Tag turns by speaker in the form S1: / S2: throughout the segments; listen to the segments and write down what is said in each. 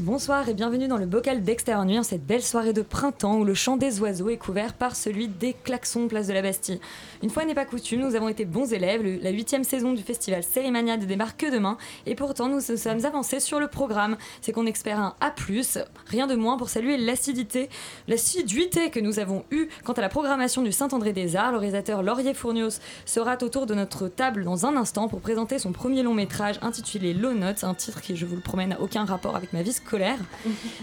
S1: Bonsoir et bienvenue dans le bocal d'extérieur en cette belle soirée de printemps où le chant des oiseaux est couvert par celui des klaxons place de la Bastille. Une fois n'est pas coutume, nous avons été bons élèves, la huitième saison du festival Cérémania ne démarre que demain et pourtant nous sommes avancés sur le programme. C'est qu'on espère un A+, rien de moins pour saluer l'acidité, l'assiduité que nous avons eue quant à la programmation du Saint-André-des-Arts. Le réalisateur Laurier Fournios sera autour de notre table dans un instant pour présenter son premier long métrage intitulé Low Notes, un titre qui, je vous le promets, n'a aucun rapport avec ma vie scolaire.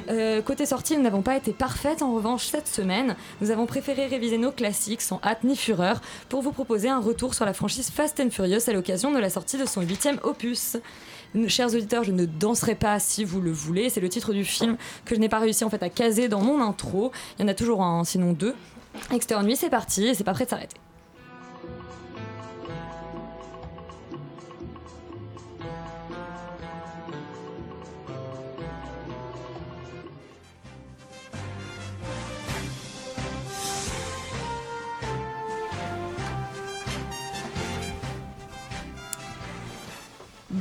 S1: Euh, côté sortie, nous n'avons pas été parfaites. En revanche, cette semaine, nous avons préféré réviser nos classiques sans hâte ni fureur pour vous proposer un retour sur la franchise Fast and Furious à l'occasion de la sortie de son huitième opus. Chers auditeurs, je ne danserai pas si vous le voulez. C'est le titre du film que je n'ai pas réussi en fait à caser dans mon intro. Il y en a toujours un, sinon deux. Extérieur nuit, c'est parti et c'est pas prêt de s'arrêter.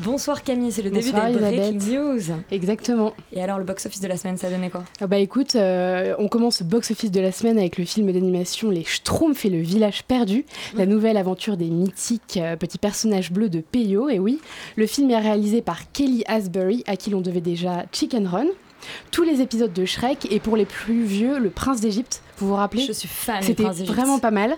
S1: Bonsoir Camille, c'est le
S2: Bonsoir,
S1: début des Breaking. News.
S2: Exactement.
S1: Et alors le box-office de la semaine, ça donné quoi?
S2: Ah bah écoute, euh, on commence le box-office de la semaine avec le film d'animation Les Schtroumpfs et le village perdu, la nouvelle aventure des mythiques euh, petits personnages bleus de Peyo. Et oui, le film est réalisé par Kelly Asbury, à qui l'on devait déjà Chicken Run, tous les épisodes de Shrek et pour les plus vieux, Le Prince d'Égypte. Vous vous rappelez
S1: Je suis fan
S2: C'était vraiment pas mal.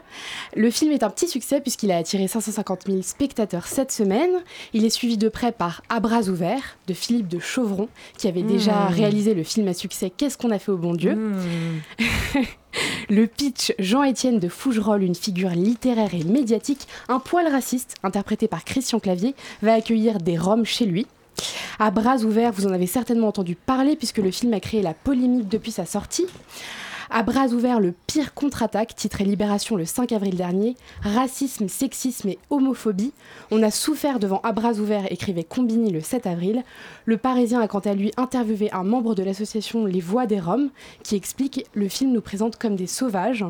S2: Le film est un petit succès puisqu'il a attiré 550 000 spectateurs cette semaine. Il est suivi de près par À bras ouverts de Philippe de Chauvron qui avait déjà
S1: Mmh.
S2: réalisé le film à succès Qu'est-ce qu'on a fait au bon Dieu
S1: Hmm.
S2: Le pitch Jean-Étienne de Fougerolles, une figure littéraire et médiatique, un poil raciste, interprété par Christian Clavier, va accueillir des Roms chez lui. À bras ouverts, vous en avez certainement entendu parler puisque le film a créé la polémique depuis sa sortie. À bras ouverts, le pire contre-attaque, titré Libération le 5 avril dernier, racisme, sexisme et homophobie. On a souffert devant À bras ouverts, écrivait Combini le 7 avril. Le Parisien a quant à lui interviewé un membre de l'association Les Voix des Roms qui explique Le film nous présente comme des sauvages.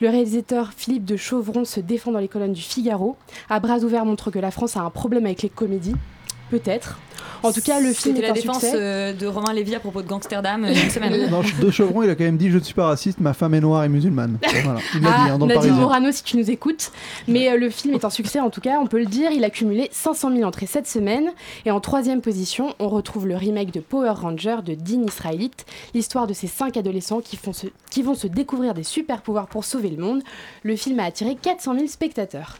S2: Le réalisateur Philippe de Chauvron se défend dans les colonnes du Figaro. À bras ouverts montre que la France a un problème avec les comédies. Peut-être. En tout cas, le film
S1: C'était
S2: est
S1: la
S2: un
S1: défense
S2: succès.
S1: euh, de Romain Lévy à propos de Gangsterdam euh, une semaine.
S3: Non, de Chevron, il a quand même dit Je ne suis pas raciste, ma femme est noire et musulmane. Voilà, il l'a dit
S2: Ah,
S3: hein, dans le
S2: Nadine. Morano, si tu nous écoutes. Mais euh, le film est un succès, en tout cas, on peut le dire. Il a cumulé 500 000 entrées cette semaine. Et en troisième position, on retrouve le remake de Power Ranger de Dean Israelite, l'histoire de ces cinq adolescents qui, font se- qui vont se découvrir des super pouvoirs pour sauver le monde. Le film a attiré 400 000 spectateurs.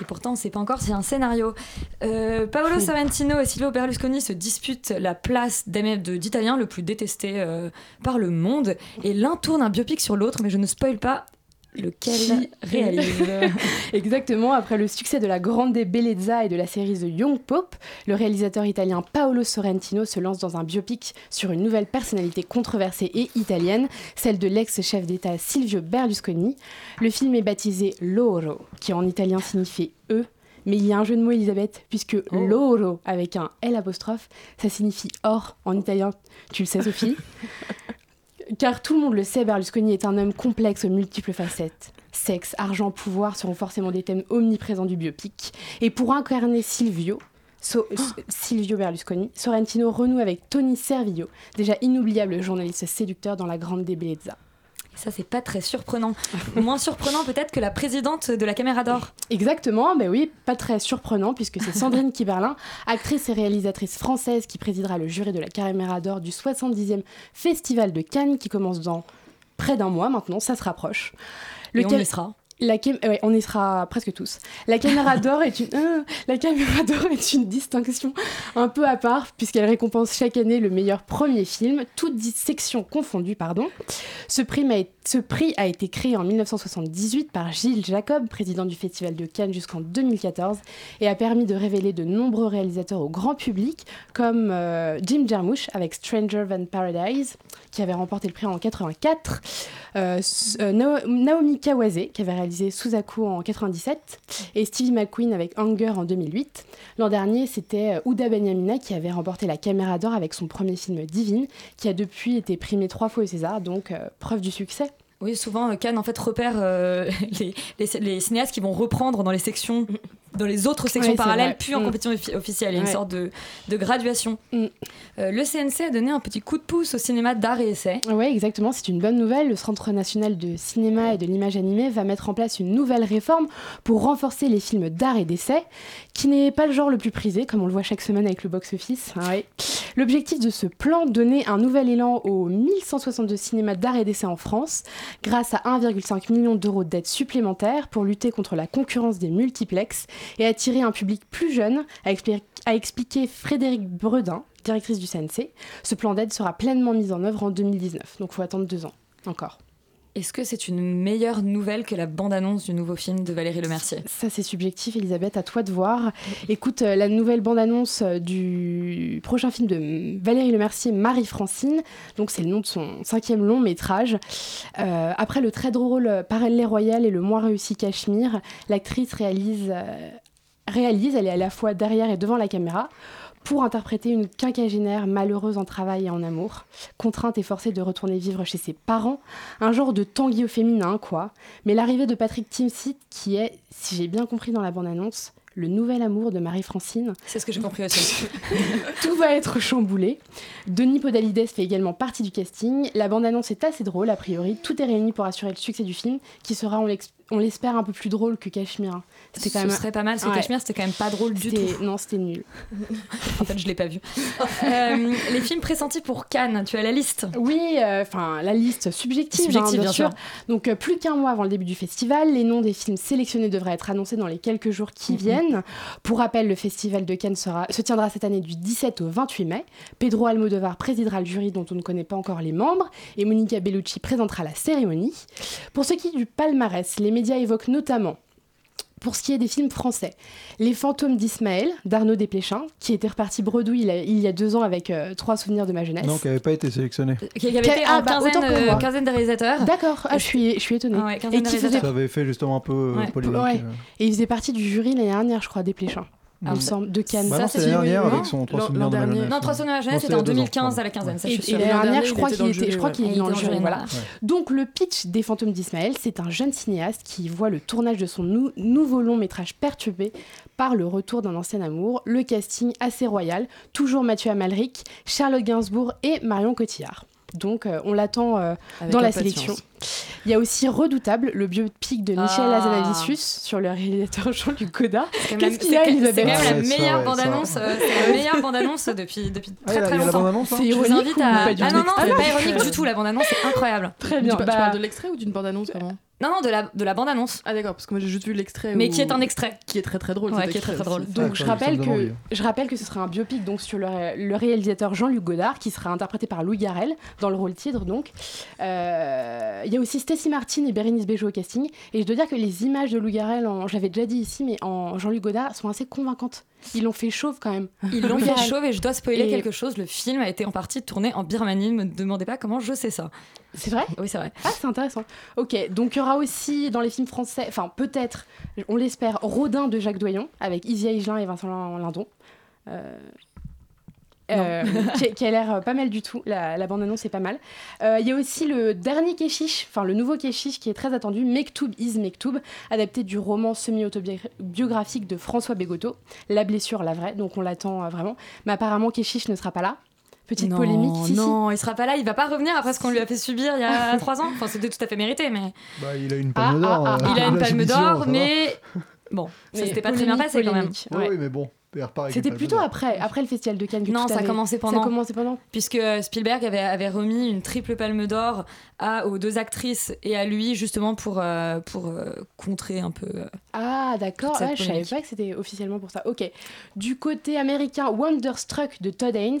S1: Et pourtant, on ne sait pas encore si c'est un scénario. Euh, Paolo Sorrentino et Silvio Berlusconi se disputent la place d'italien le plus détesté euh, par le monde. Et l'un tourne un biopic sur l'autre, mais je ne spoil pas lequel
S2: Qui
S1: réalise.
S2: Exactement, après le succès de la Grande Bellezza et de la série The Young Pope, le réalisateur italien Paolo Sorrentino se lance dans un biopic sur une nouvelle personnalité controversée et italienne, celle de l'ex-chef d'État Silvio Berlusconi. Le film est baptisé Loro, qui en italien signifie eux. Mais il y a un jeu de mots, Elisabeth, puisque
S1: Oh.
S2: loro, avec un L apostrophe, ça signifie or en italien. Tu le sais, Sophie? Car tout le monde le sait, Berlusconi est un homme complexe aux multiples facettes. Sexe, argent, pouvoir seront forcément des thèmes omniprésents du biopic. Et pour incarner Silvio, So- Silvio Berlusconi, Sorrentino renoue avec Tony Servillo, déjà inoubliable journaliste séducteur dans La Grande Bellezza.
S1: Ça, c'est pas très surprenant. Moins surprenant peut-être que la présidente de la Caméra d'Or.
S2: Exactement, ben oui, pas très surprenant puisque c'est Sandrine Kiberlin, actrice et réalisatrice française qui présidera le jury de la Caméra d'Or du 70e Festival de Cannes qui commence dans près d'un mois maintenant, ça se rapproche.
S1: Et on
S2: Lequel-
S1: y sera.
S2: La cam- ouais, on y sera presque tous. La caméra d'or est une euh, la caméra d'or est une distinction un peu à part puisqu'elle récompense chaque année le meilleur premier film, toutes sections confondues, pardon. Ce prix, m'a- ce prix a été créé en 1978 par Gilles Jacob, président du Festival de Cannes jusqu'en 2014, et a permis de révéler de nombreux réalisateurs au grand public, comme euh, Jim Jarmusch avec Stranger Than Paradise, qui avait remporté le prix en 84, euh, Naomi Kawase, qui avait réalisé Suzaku en 97, et Stevie McQueen avec Hunger en 2008. L'an dernier, c'était euh, Ouda Benyamina qui avait remporté la Caméra d'Or avec son premier film Divine, qui a depuis été primé trois fois au César, donc euh, preuve du succès.
S1: Oui, souvent, euh, Cannes en fait repère les cinéastes qui vont reprendre dans les sections, dans les autres sections parallèles, puis en
S2: Mm.
S1: compétition offi- officielle. Il y a une sorte de, de graduation.
S2: Mm.
S1: Euh, le CNC a donné un petit coup de pouce au cinéma d'art et essai.
S2: Oui, exactement, c'est une bonne nouvelle. Le Centre national de cinéma et de l'image animée va mettre en place une nouvelle réforme pour renforcer les films d'art et d'essai, qui n'est pas le genre le plus prisé, comme on le voit chaque semaine avec le box-office. Ah ouais. L'objectif de ce plan, donner un nouvel élan aux 1162 cinémas d'art et d'essai en France, grâce à 1,5 million d'euros d'aide supplémentaires pour lutter contre la concurrence des multiplex et attirer un public plus jeune, a, expli- a expliqué Frédéric Bredin, directrice du CNC. Ce plan d'aide sera pleinement mis en œuvre en 2019, donc il faut attendre deux ans encore.
S1: Est-ce que c'est une meilleure nouvelle que la bande-annonce du nouveau film de Valérie Lemercier?
S2: Ça, c'est subjectif, Elisabeth, à toi de voir. Écoute, euh, la nouvelle bande-annonce euh, du prochain film de Valérie Lemercier, Marie-Francine. Donc, c'est le nom de son cinquième long métrage. Euh, après le très drôle Parallèle Royal et le moins réussi Cachemire, l'actrice réalise, réalise, elle est à la fois derrière et devant la caméra, pour interpréter une quinquagénaire malheureuse en travail et en amour, contrainte et forcée de retourner vivre chez ses parents, un genre de tanguy au féminin, quoi. Mais l'arrivée de Patrick Timsit, qui est, si j'ai bien compris dans la bande-annonce, le nouvel amour de Marie-Francine,
S1: C'est ce que j'ai compris aussi.
S2: tout va être chamboulé. Denis Podalides fait également partie du casting. La bande-annonce est assez drôle, a priori. Tout est réuni pour assurer le succès du film, qui sera, on l'ex- on l'espère, un peu plus drôle que Cachemire. C'était quand
S1: Ce
S2: même.
S1: serait pas mal, parce que
S2: Ouais.
S1: Cachemire, c'était quand même pas drôle du tout.
S2: Non, c'était nul.
S1: En fait, je l'ai pas vu. Euh, les films pressentis pour Cannes, tu as la liste
S2: Oui, euh, enfin la liste subjective,
S1: Subjective,
S2: hein,
S1: bien sûr.
S2: Donc euh, plus qu'un mois avant le début du festival, les noms des films sélectionnés devraient être annoncés dans les quelques jours qui
S1: Mhm.
S2: viennent. Pour rappel, le festival de Cannes sera, se tiendra cette année du 17 au 28 mai. Pedro Almodovar présidera le jury dont on ne connaît pas encore les membres et Monica Bellucci présentera la cérémonie. Pour ce qui est du palmarès, les médias évoquent notamment pour ce qui est des films français, Les fantômes d'Ismaël d'Arnaud Desplechin, qui était reparti bredouille il, y a deux ans avec euh, trois souvenirs de ma jeunesse.
S3: Non, qui n'avait pas été sélectionné.
S1: Qui avait été
S2: ah,
S1: en
S2: bah,
S1: quinzaine, euh, quinzaine de réalisateurs.
S2: D'accord, ah, je suis, je suis étonnée.
S1: Ah ouais,
S2: Et qui faisait-.
S3: Ça avait fait justement un peu euh,
S1: Ouais.
S3: polémique.
S2: Ouais.
S3: euh.
S2: Et il faisait partie du jury l'année dernière, je crois, des Pléchins.
S1: Ah
S2: il me semble, de Cannes.
S3: Bah
S1: Ça, c'est
S3: l'année dernière
S1: non
S3: avec son 3
S4: L'an-
S3: souvenirs de jeunesse.
S1: Non, 300 de jeunesse,
S3: Non,
S1: c'était en
S3: c'est il y a deux ans,
S1: 2015 à la quinzaine, ça
S2: Et,
S1: je suis
S2: l'année
S4: L'an
S2: dernière,
S4: dernier,
S2: je crois qu'il était, je crois qu'il
S1: Il
S2: était dans le jury. Voilà. Donc le pitch des Fantômes d'Ismaël, c'est un jeune cinéaste qui voit le tournage de son nou- nouveau long métrage perturbé par le retour d'un ancien amour. Le casting assez royal, toujours Mathieu Amalric, Charlotte Gainsbourg et Marion Cotillard. Donc euh, on l'attend euh, dans la sélection. Il y a aussi Redoutable, le biopic de Michel
S1: Ah.
S2: Hazanavicius sur le réalisateur Jean-Luc Godard.
S1: C'est quand
S2: Qu'est-ce
S1: même-
S2: qu'il y a,
S1: c'est-
S2: Elisabeth
S1: C'est quand même
S3: Ah
S1: la meilleure bande-annonce euh, bande-annonce depuis, depuis très très longtemps.
S3: hein
S2: C'est
S1: Je vous
S2: ironique
S1: invite
S2: ou
S1: à...
S2: pas du
S1: Ah non, non, c'est pas ironique du tout, la bande-annonce c'est incroyable.
S2: Très bien.
S4: Tu, par- tu
S2: Bah,
S4: parles de l'extrait ou d'une bande-annonce vraiment
S1: Non, non, de la, de la bande-annonce.
S4: Ah d'accord, parce que moi j'ai juste vu l'extrait.
S1: Mais
S4: où-
S1: qui est un extrait.
S4: Qui est très très drôle.
S1: Ouais, qui est très, très drôle.
S2: Donc
S3: Ouais,
S2: je rappelle, que, je rappelle que ce sera un biopic donc, sur le, le réalisateur Jean-Luc Godard qui sera interprété par Louis Garrel dans le rôle titre donc. Euh, Il y a aussi Stacy Martin et Bérénice Bejo au casting et je dois dire que les images de Louis Garrel, en, je l'avais déjà dit ici, mais en Jean-Luc Godard sont assez convaincantes. Ils l'ont fait chauve quand même.
S1: Ils l'ont fait chauve et je dois spoiler
S2: Et-
S1: quelque chose. Le film a été en partie tourné en Birmanie. Ne me demandez pas comment je sais ça.
S2: C'est vrai?
S1: Oui, c'est vrai.
S2: Ah, c'est intéressant. Ok, donc il y aura aussi dans les films français, enfin peut-être, on l'espère, Rodin de Jacques Doyon avec Isia Higelin et Vincent Lindon. Euh, euh, qui, qui a l'air euh, pas mal du tout. La, la bande-annonce est pas mal. Euh, Il y a aussi le dernier Keshish, enfin le nouveau Keshish qui est très attendu, Mektoub is Mektoub, adapté du roman semi-autobiographique de François Bégodeau, La blessure, la vraie. Donc on l'attend euh, vraiment. Mais apparemment Keshish ne sera pas là. Petite
S1: non,
S2: polémique. Si, si.
S1: non, il sera pas là, il va pas revenir après ce qu'on lui a fait subir il y a trois ans. Enfin, c'était tout à fait mérité, mais
S3: Bah, il a une palme
S2: Ah,
S3: d'or.
S2: ah,
S3: euh,
S2: ah,
S1: il a une palme d'or,
S3: ça
S1: mais bon, ça
S2: Mais
S1: s'était pas très bien
S2: polémique,
S1: passé quand même.
S3: ouais. oui, mais bon,
S2: C'était plutôt après, après le festival de Cannes que
S1: Non, ça
S2: avait- Ça
S1: pendant.
S2: a commencé pendant.
S1: puisque Spielberg avait, avait remis une triple palme d'or aux deux actrices et à lui justement pour, euh, pour euh, contrer un peu.
S2: Ah, d'accord. Ouais, je savais pas que c'était officiellement pour ça. Ok. Du côté américain, Wonderstruck de Todd Haynes,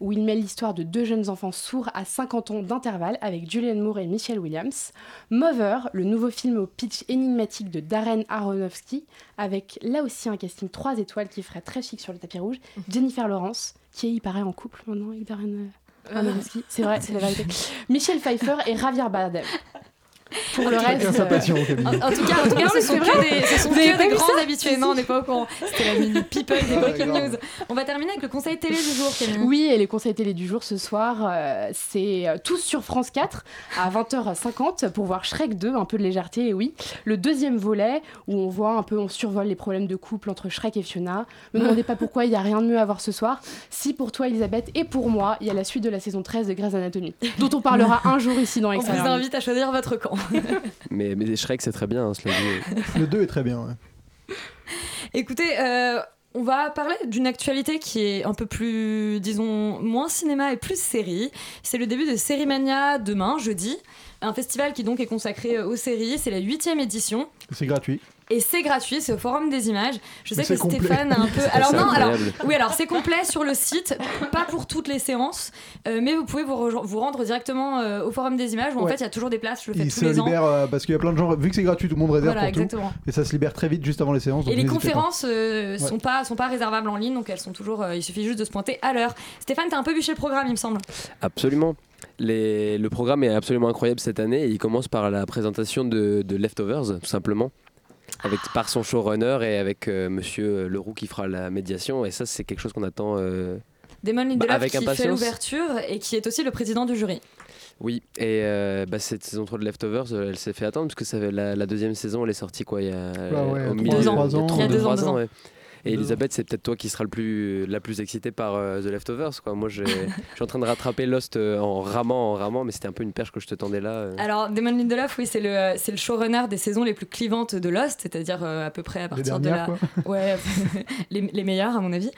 S2: où il mêle l'histoire de deux jeunes enfants sourds à 50 ans d'intervalle avec Julianne Moore et Michelle Williams. Mover, le nouveau film au pitch énigmatique de Darren Aronofsky, avec là aussi un casting 3 étoiles qui ferait très chic sur le tapis rouge. Jennifer Lawrence, qui est, il paraît, en couple maintenant avec Darren euh, Aronofsky. C'est vrai, c'est la vérité. Michel Pfeiffer et Javier Bardem. Pour le reste.
S3: sa
S2: euh,
S3: passion.
S1: En, en tout cas, en tout cas
S2: Non,
S1: ce sont que des, ce sont que grands habitués. Non, on n'est pas au courant. C'était la minute people des
S3: Ouais,
S1: Breaking. News. On va terminer avec le conseil télé du jour, Camille.
S2: Oui, et les conseils télé du jour ce soir, euh, c'est euh, tous sur France 4 à 20h50 pour voir Shrek 2, un peu de légèreté, et oui. Le deuxième volet où on voit un peu, on survole les problèmes de couple entre Shrek et Fiona. Me demandez pas pourquoi, il n'y a rien de mieux à voir ce soir. Si pour toi, Elisabeth, et pour moi, il y a la suite de la saison 13 de Grey's Anatomy, dont on parlera un jour ici dans
S1: On vous invite à choisir votre camp.
S5: Mais, mais Shrek, c'est très bien, hein, cela dit.
S3: Le 2 est très bien. ouais.
S1: Écoutez, euh, on va parler d'une actualité qui est un peu plus, disons, moins cinéma et plus série. C'est le début de Série Mania demain, jeudi. Un festival qui donc est consacré aux séries. C'est la huitième édition.
S3: C'est gratuit.
S1: Et c'est gratuit, c'est au Forum des images. Je sais que
S3: complet.
S1: Stéphane a un peu. Alors non, alors oui, alors c'est complet sur le site, pas pour toutes les séances, euh, mais vous pouvez vous, rendre directement euh, au Forum des images où en fait il y a toujours des places. Je le fais
S3: Il
S1: tous
S3: se
S1: les ans.
S3: libère euh, parce qu'il y a plein de gens. Vu que c'est gratuit, tout le monde réserve
S1: Voilà,
S3: pour tout.
S1: exactement.
S3: Et ça se libère très vite juste avant les séances. donc
S1: Et les conférences
S3: Ouais.
S1: sont pas sont pas réservables en ligne, donc elles sont toujours. euh, il suffit juste de se pointer à l'heure. Stéphane, t'as un peu bûché le programme, il me semble.
S5: Absolument. Les- le programme est absolument incroyable cette année et il commence par la présentation de, de Leftovers, tout simplement. Avec, par son showrunner et avec euh, monsieur Leroux qui fera la médiation. Et ça, c'est quelque chose qu'on attend. euh,
S1: Damon Lindelof
S5: Bah, avec
S1: qui fait
S5: impatience.
S1: l'ouverture et qui est aussi le président du jury.
S5: Oui, et euh, bah, cette saison 3 de Leftovers, euh, elle s'est fait attendre parce que ça, fait- la, la deuxième saison, elle est sortie quoi il y a
S3: Ah ouais,
S5: au
S3: trois-
S5: milieu
S1: deux
S5: de-
S1: ans.
S5: il y a
S3: Il y a
S5: trois-
S1: deux ans,
S5: trois
S1: deux ans.
S5: ouais. Et. Elisabeth, c'est peut-être toi qui sera le plus, la plus excitée par euh, The Leftovers. Quoi. Moi, je suis en train de rattraper Lost euh, en ramant, en ramant, mais c'était un peu une perche que je te tendais là. euh.
S1: Alors, Damon Lindelof, oui, c'est le, c'est le showrunner des saisons les plus clivantes de Lost, c'est-à-dire euh, à peu près à
S3: Les
S1: partir de la.
S3: quoi.
S1: Ouais, les, les meilleurs, à mon avis.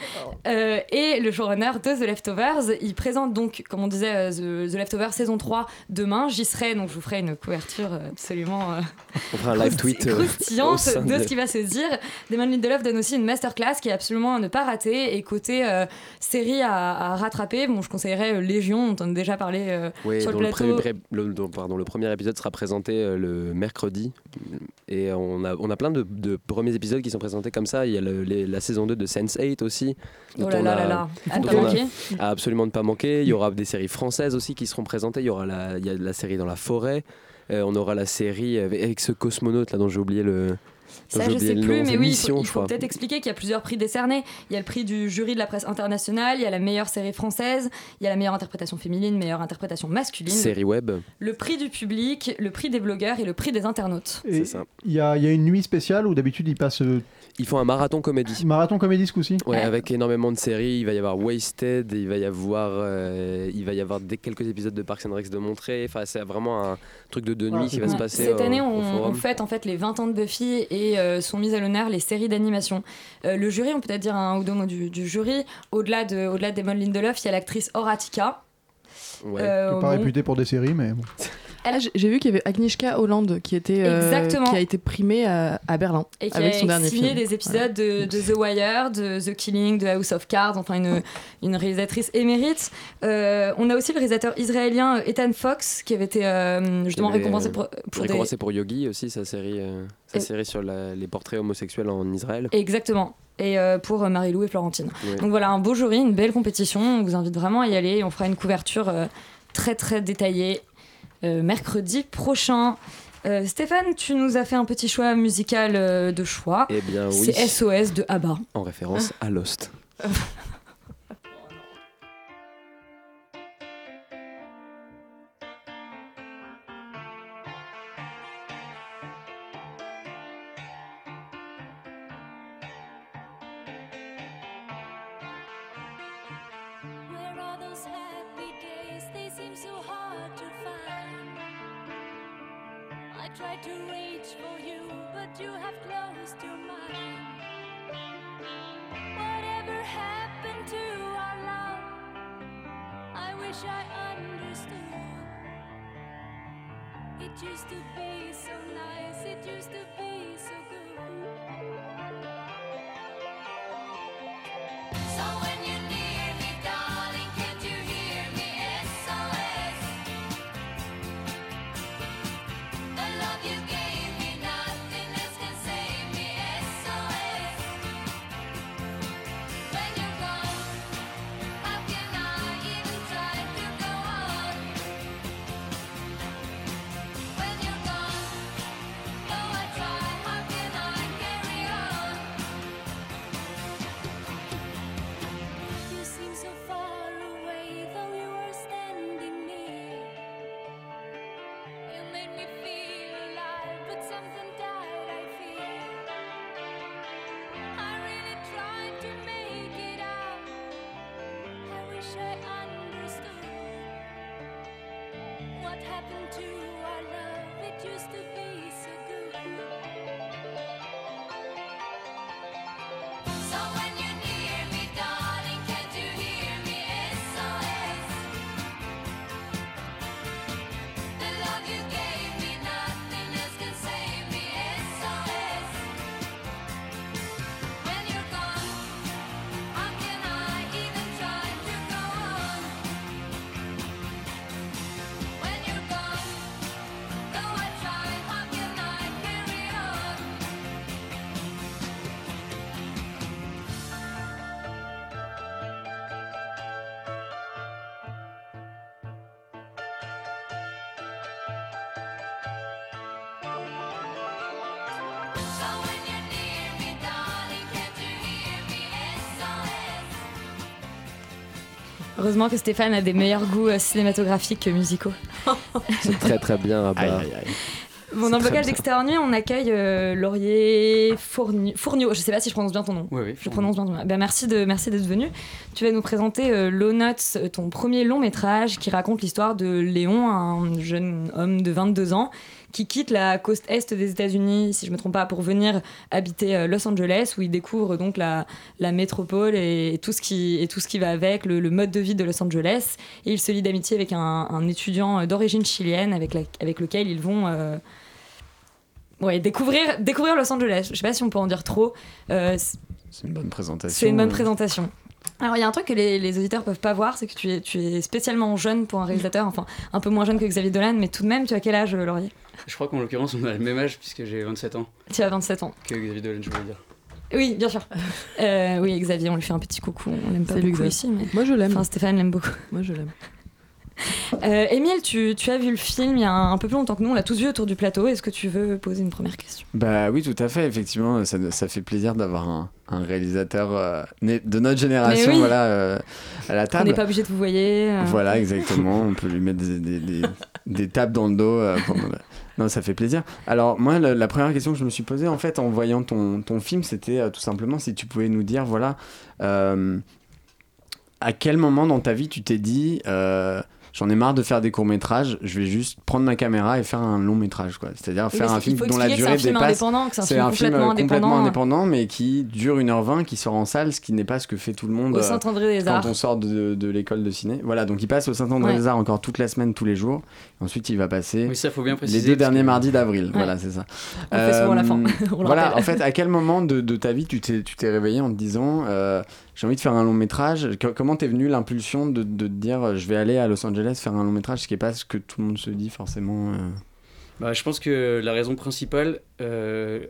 S1: Euh, et le showrunner de The Leftovers, il présente donc, comme on disait, The, The Leftovers saison 3 demain. J'y serai, donc je vous ferai une couverture absolument. euh,
S5: On fera un live tweet. euh,
S1: croustillante de ce qui va se dire. Damon Lindelof donne aussi une masterclass qui est absolument à ne pas rater et côté euh, série à, à rattraper. Bon, je conseillerais euh, Légion, dont on a déjà parlé
S5: Oui,
S1: sur le
S5: premier, le- dont- pardon, le premier épisode sera présenté euh, le mercredi. Et on a, on a plein de, de premiers épisodes qui sont présentés comme ça. Il y a le- les- la saison 2 de Sense8 aussi.
S1: Oh là là là là, à ne
S5: dont
S1: pas
S5: on a-
S1: manquer.
S5: à absolument ne pas manquer. Il y aura des séries françaises aussi qui seront présentées. Il y aura la, il y a la série dans la forêt. Euh, on aura la série avec, avec ce cosmonaute là dont j'ai oublié le.
S1: Ça, je sais plus, mais oui, il faut, peut-être expliquer qu'il y a plusieurs prix décernés. Il y a le prix du jury de la presse internationale, il y a la meilleure série française, il y a la meilleure interprétation féminine, meilleure interprétation masculine,
S5: Série web.
S1: le prix du public, le prix des blogueurs et le prix des internautes.
S3: Et
S5: C'est ça.
S3: Il y a, il y a une nuit spéciale où d'habitude il passe euh,
S5: Ils font un marathon comédie.
S3: marathon comédie ce coup-ci.
S5: Ouais,
S1: Ouais.
S5: avec énormément de séries. Il va y avoir Wasted, il va y avoir, euh, il va y avoir des quelques épisodes de Parks and Rec de montrer. Enfin, c'est vraiment un truc de deux nuits
S3: c'est
S5: qui va se passer.
S1: Cette
S5: au-
S1: année,
S5: au
S1: on,
S5: forum.
S1: on fête en fait les 20 ans de Buffy et euh, sont mises à l'honneur les séries d'animation. Euh, le jury, on peut peut-être dire un ou deux mots du, du jury. Au-delà de, au-delà de Damon Lindelof, il y a l'actrice Horatica.
S5: Ouais.
S1: Euh,
S3: Qui est pas
S1: bon,
S3: réputé pour des séries, mais bon.
S4: Ah, j'ai- vu qu'il y avait Agnieszka Holland qui, était, euh, qui a été primée à, à Berlin
S1: et qui
S4: avec
S1: a
S4: son dernier
S1: signé
S4: film.
S1: des épisodes de, de The Wire, de The Killing, de House of Cards, enfin une, une réalisatrice émérite. Euh, on a aussi le réalisateur israélien Ethan Fox qui avait été euh, justement
S5: avait,
S1: récompensé
S5: euh,
S1: pour, des...
S5: Récompensé pour Yogi aussi, sa série, euh, sa
S1: Et-
S5: série sur la- les portraits homosexuels en Israël.
S1: Exactement. Et euh, pour euh, Marie-Lou et Florentine. Donc voilà, un beau jury, une belle compétition. On vous invite vraiment à y aller. On fera une couverture euh, très très détaillée euh, mercredi prochain. Euh, Stéphane, tu nous as fait un petit choix musical euh, de choix.
S5: Eh bien oui,
S1: C'est SOS de ABBA.
S5: en référence à Lost.
S6: Where are those happy days, they seem so hard to find. Tried to reach for you, but you have closed your mind. Whatever happened to our love? I wish I understood. It used to be so nice, it used to be so good. Happened to
S1: Heureusement que Stéphane a des meilleurs goûts euh, cinématographiques que musicaux.
S5: C'est très très bien. Bah.
S7: Aïe, aïe, aïe.
S1: Bon, dans
S5: bien.
S1: d'Extérieur on accueille euh, Laurier Fourni- Fourniot. Je sais pas si je prononce bien ton nom.
S8: Oui, oui.
S1: Je prononce bien ton nom. Ben, merci de merci d'être venu. Tu vas nous présenter euh, Low Nuts, euh, ton premier long métrage qui raconte l'histoire de Léon, un jeune homme de 22 ans qui quitte la côte est des États-Unis, si je me trompe pas, pour venir habiter euh, Los Angeles, où il découvre donc la, la métropole et tout ce qui et tout ce qui va avec, le, le mode de vie de Los Angeles. Et il se lie d'amitié avec un, un étudiant euh, d'origine chilienne, avec, la- avec lequel ils vont euh, ouais, découvrir, découvrir Los Angeles. Je sais pas si on peut en dire trop. Euh,
S7: C'est une bonne présentation.
S1: c'est une bonne présentation. Alors, il y a un truc que les, les auditeurs peuvent pas voir, c'est que tu es, tu es spécialement jeune pour un réalisateur, enfin un peu moins jeune que Xavier Dolan, mais tout de même, tu as quel âge, Laurier?
S8: Je crois qu'en l'occurrence, on a le même âge puisque j'ai 27 ans
S1: Tu as 27 ans.
S8: que Xavier Dolan, je voulais dire.
S1: Oui, bien sûr. Euh, oui, Xavier, on lui fait un petit coucou. On l'aime pas beaucoup ici, mais.
S4: Moi, je l'aime.
S1: Enfin, Stéphane l'aime beaucoup.
S4: Moi, je l'aime.
S1: Euh, Émile, tu, tu as vu le film il y a un, un peu plus longtemps que nous, on l'a tous vu autour du plateau. Est-ce que tu veux poser une première question?
S7: Bah oui, tout à fait. Effectivement, ça, ça fait plaisir d'avoir un, un réalisateur euh, né- de notre génération
S1: oui.
S7: voilà, euh, à la
S1: On
S7: table.
S1: n'est pas obligé de vous voyer. euh.
S7: Voilà, exactement. On peut lui mettre des, des, des, des tapes dans le dos. pendant la- Non, ça fait plaisir. Alors, moi, la, la première question que je me suis posée, en fait, en voyant ton, ton film, c'était tout simplement si tu pouvais nous dire, voilà, à quel moment dans ta vie tu t'es dit, j'en ai marre de faire des courts-métrages, je vais juste prendre ma caméra et faire un long-métrage, quoi. C'est-à-dire faire un
S1: il
S7: film dont la durée
S1: c'est un film
S7: dépasse.
S1: c'est un film complètement indépendant.
S7: mais qui dure 1h20, qui sort en salle, ce qui n'est pas ce que fait tout le monde
S1: Au
S7: euh,
S1: Saint-André des
S7: quand on sort de, l'école de ciné. Voilà, donc il passe au Saint-André
S1: Ouais.
S7: des Arts encore toute la semaine, tous les jours. Ensuite, il va passer
S8: Oui, ça, faut bien préciser,
S7: les deux derniers
S8: que-
S7: mardis d'avril.
S8: Ouais.
S7: Voilà, c'est ça.
S1: On fait souvent la fin, on le
S7: voilà, en fait, à quel moment de, de ta vie tu t'es, tu t'es réveillé en te disant euh, j'ai envie de faire un long métrage? Co- Comment t'es venue l'impulsion de, de te dire euh, je vais aller à Los Angeles faire un long métrage, ce qui n'est pas ce que tout le monde se dit forcément euh?
S8: Bah, je pense que la raison principale, euh,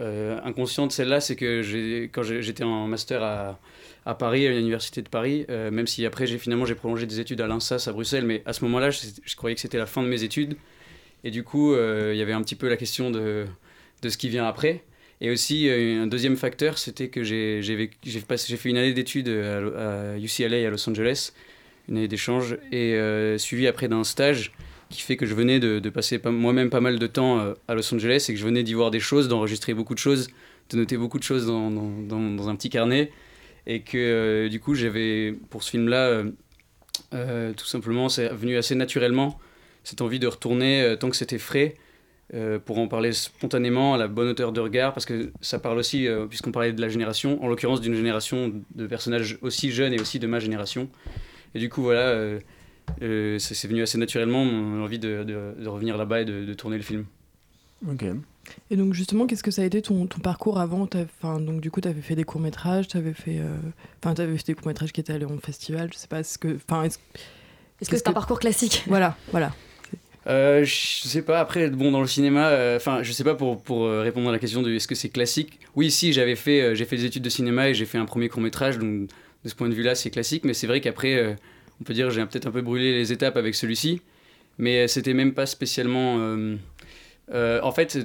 S8: euh, inconsciente, celle-là, c'est que j'ai- quand j'étais en master à, à Paris, à l'université de Paris, euh, même si après j'ai finalement j'ai prolongé des études à l'INSAS à Bruxelles, mais à ce moment-là, je, croyais que c'était la fin de mes études. Et du coup, euh, il y avait un petit peu la question de, de ce qui vient après. Et aussi, euh, un deuxième facteur, c'était que j'ai j'ai fait une année d'études à, UCLA à Los Angeles, une année d'échange, et euh, suivi après d'un stage qui fait que je venais de, passer pas- moi-même pas mal de temps à Los Angeles et que je venais d'y voir des choses, d'enregistrer beaucoup de choses, de noter beaucoup de choses dans- dans un petit carnet. Et que euh, du coup, j'avais, pour ce film-là, euh, Euh, tout simplement, c'est venu assez naturellement, cette envie de retourner tant que c'était frais, pour en parler spontanément à la bonne hauteur de regard, parce que ça parle aussi, puisqu'on parlait de la génération, en l'occurrence d'une génération de personnages aussi jeunes et aussi de ma génération. Et du coup, voilà, c'est venu assez naturellement, mon envie de, revenir là-bas et de tourner le film.
S7: Ok.
S4: Et donc justement, qu'est-ce que ça a été ton, ton parcours avant? Enfin, donc du coup, tu avais fait des courts métrages, tu avais fait, euh, enfin, t'avais fait des courts métrages qui étaient allés en festival. Je sais pas, est-ce que, enfin, est-ce
S1: que c'est un parcours classique?
S4: Voilà, voilà.
S8: Euh, je sais pas, après, bon, dans le cinéma, euh, enfin, je sais pas pour, pour euh, répondre à la question de est-ce que c'est classique. Oui, si, j'avais fait, euh, j'ai fait des études de cinéma et j'ai fait un premier court-métrage, donc de ce point de vue-là, c'est classique, mais c'est vrai qu'après, euh, on peut dire, j'ai peut-être un peu brûlé les étapes avec celui-ci, mais euh, c'était même pas spécialement. Euh, en fait,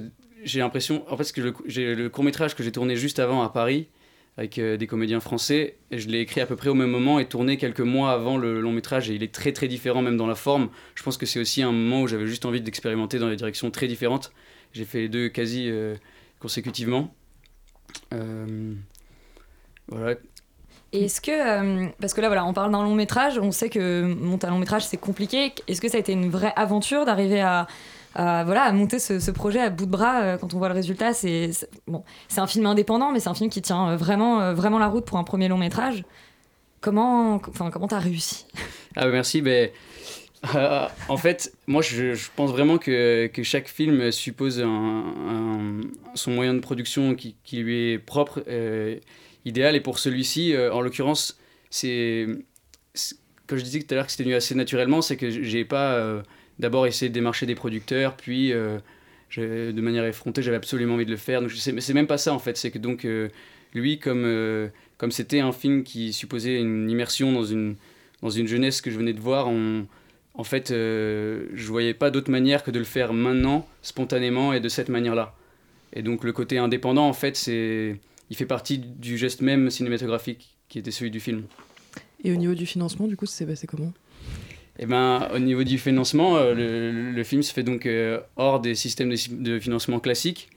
S8: j'ai l'impression, en fait, ce que le, j'ai le court-métrage que j'ai tourné juste avant à Paris, avec euh, des comédiens français. Et je l'ai écrit à peu près au même moment et tourné quelques mois avant le long métrage. Et il est très très différent, même dans la forme. Je pense que c'est aussi un moment où j'avais juste envie d'expérimenter dans des directions très différentes. J'ai fait les deux quasi euh, consécutivement. Voilà.
S1: Est-ce que, parce que là voilà, on parle d'un long métrage, on sait que monter un long métrage c'est compliqué. Est-ce que ça a été une vraie aventure d'arriver à, voilà, à monter ce, projet à bout de bras euh, quand on voit le résultat C'est bon, un film indépendant, mais c'est un film qui tient euh, vraiment, euh, vraiment la route pour un premier long métrage. Comment, enfin, comment t'as réussi?
S8: Ah, merci. Euh, en fait, moi, je, pense vraiment que, que chaque film suppose un, son moyen de production qui, lui est propre, idéal. Et pour celui-ci, en l'occurrence, c'est. Quand je disais tout à l'heure que c'était venu assez naturellement, c'est que j'ai pas d'abord essayé de démarcher des producteurs, puis euh, de manière effrontée, j'avais absolument envie de le faire. Donc, c'est même pas ça en fait. C'est que donc, euh, lui, comme euh, comme c'était un film qui supposait une immersion dans une, dans une jeunesse que je venais de voir, en fait, je voyais pas d'autre manière que de le faire maintenant, spontanément et de cette manière-là. Et donc le côté indépendant, en fait, c'est, il fait partie du geste même cinématographique qui était celui du film.
S4: Et au niveau du financement, du coup, c'est passé comment?
S8: Et ben, au niveau du financement, euh, le, le film se fait donc euh, hors des systèmes de, de financement classiques.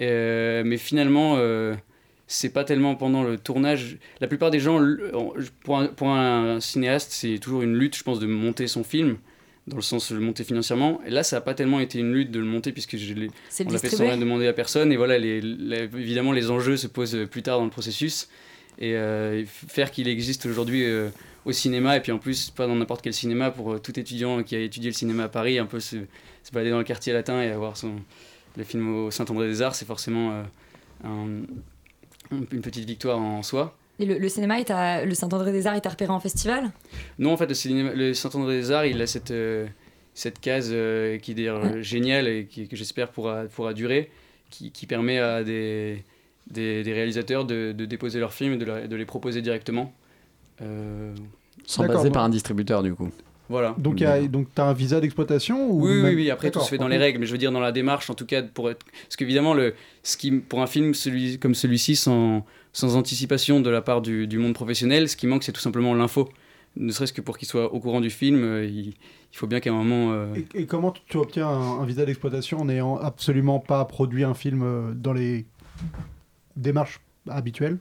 S8: Euh, mais finalement, c'est pas tellement pendant le tournage. La plupart des gens, pour un, pour un cinéaste, c'est toujours une lutte, je pense, de monter son film, dans le sens de le monter financièrement. Et là, ça n'a pas tellement été une lutte de le monter, puisque je l'ai- on l'a fait sans rien demander à personne. Et voilà, les, les- évidemment, les enjeux se posent plus tard dans le processus. Et faire qu'il existe aujourd'hui au cinéma, et puis en plus, pas dans n'importe quel cinéma, pour euh, tout étudiant qui a étudié le cinéma à Paris, un peu se, se balader dans le quartier latin et avoir son, le film au Saint-André des Arts, c'est forcément euh, un- une petite victoire en soi.
S1: Et le, le cinéma, il t'a- le Saint-André des Arts, il t'a repéré en festival?
S8: Non, en fait, le, cinéma- le Saint-André des Arts, il a cette, euh, cette case euh, qui est d'ailleurs géniale et qui, que j'espère pourra, pourra durer, qui, qui permet à des, des, des réalisateurs de, de déposer leurs films et de, de les proposer directement. Euh,
S7: Sans passer
S3: bon.
S7: par un distributeur, du coup.
S8: Voilà.
S3: Donc, donc tu as un visa d'exploitation ou
S8: Oui, oui,
S3: même-
S8: oui, après tout se fait dans les règles, mais je veux dire dans la démarche, en tout cas, pour être... parce qu'évidemment, le... ce qui, pour un film celui... comme celui-ci, sans... sans anticipation de la part du, du monde professionnel, ce qui manque, c'est tout simplement l'info. Ne serait-ce que pour qu'il soit au courant du film, euh, il... il faut bien qu'à un moment... euh,
S3: Et, et comment tu obtiens un, un visa d'exploitation en n'ayant absolument pas produit un film dans les démarches habituelles?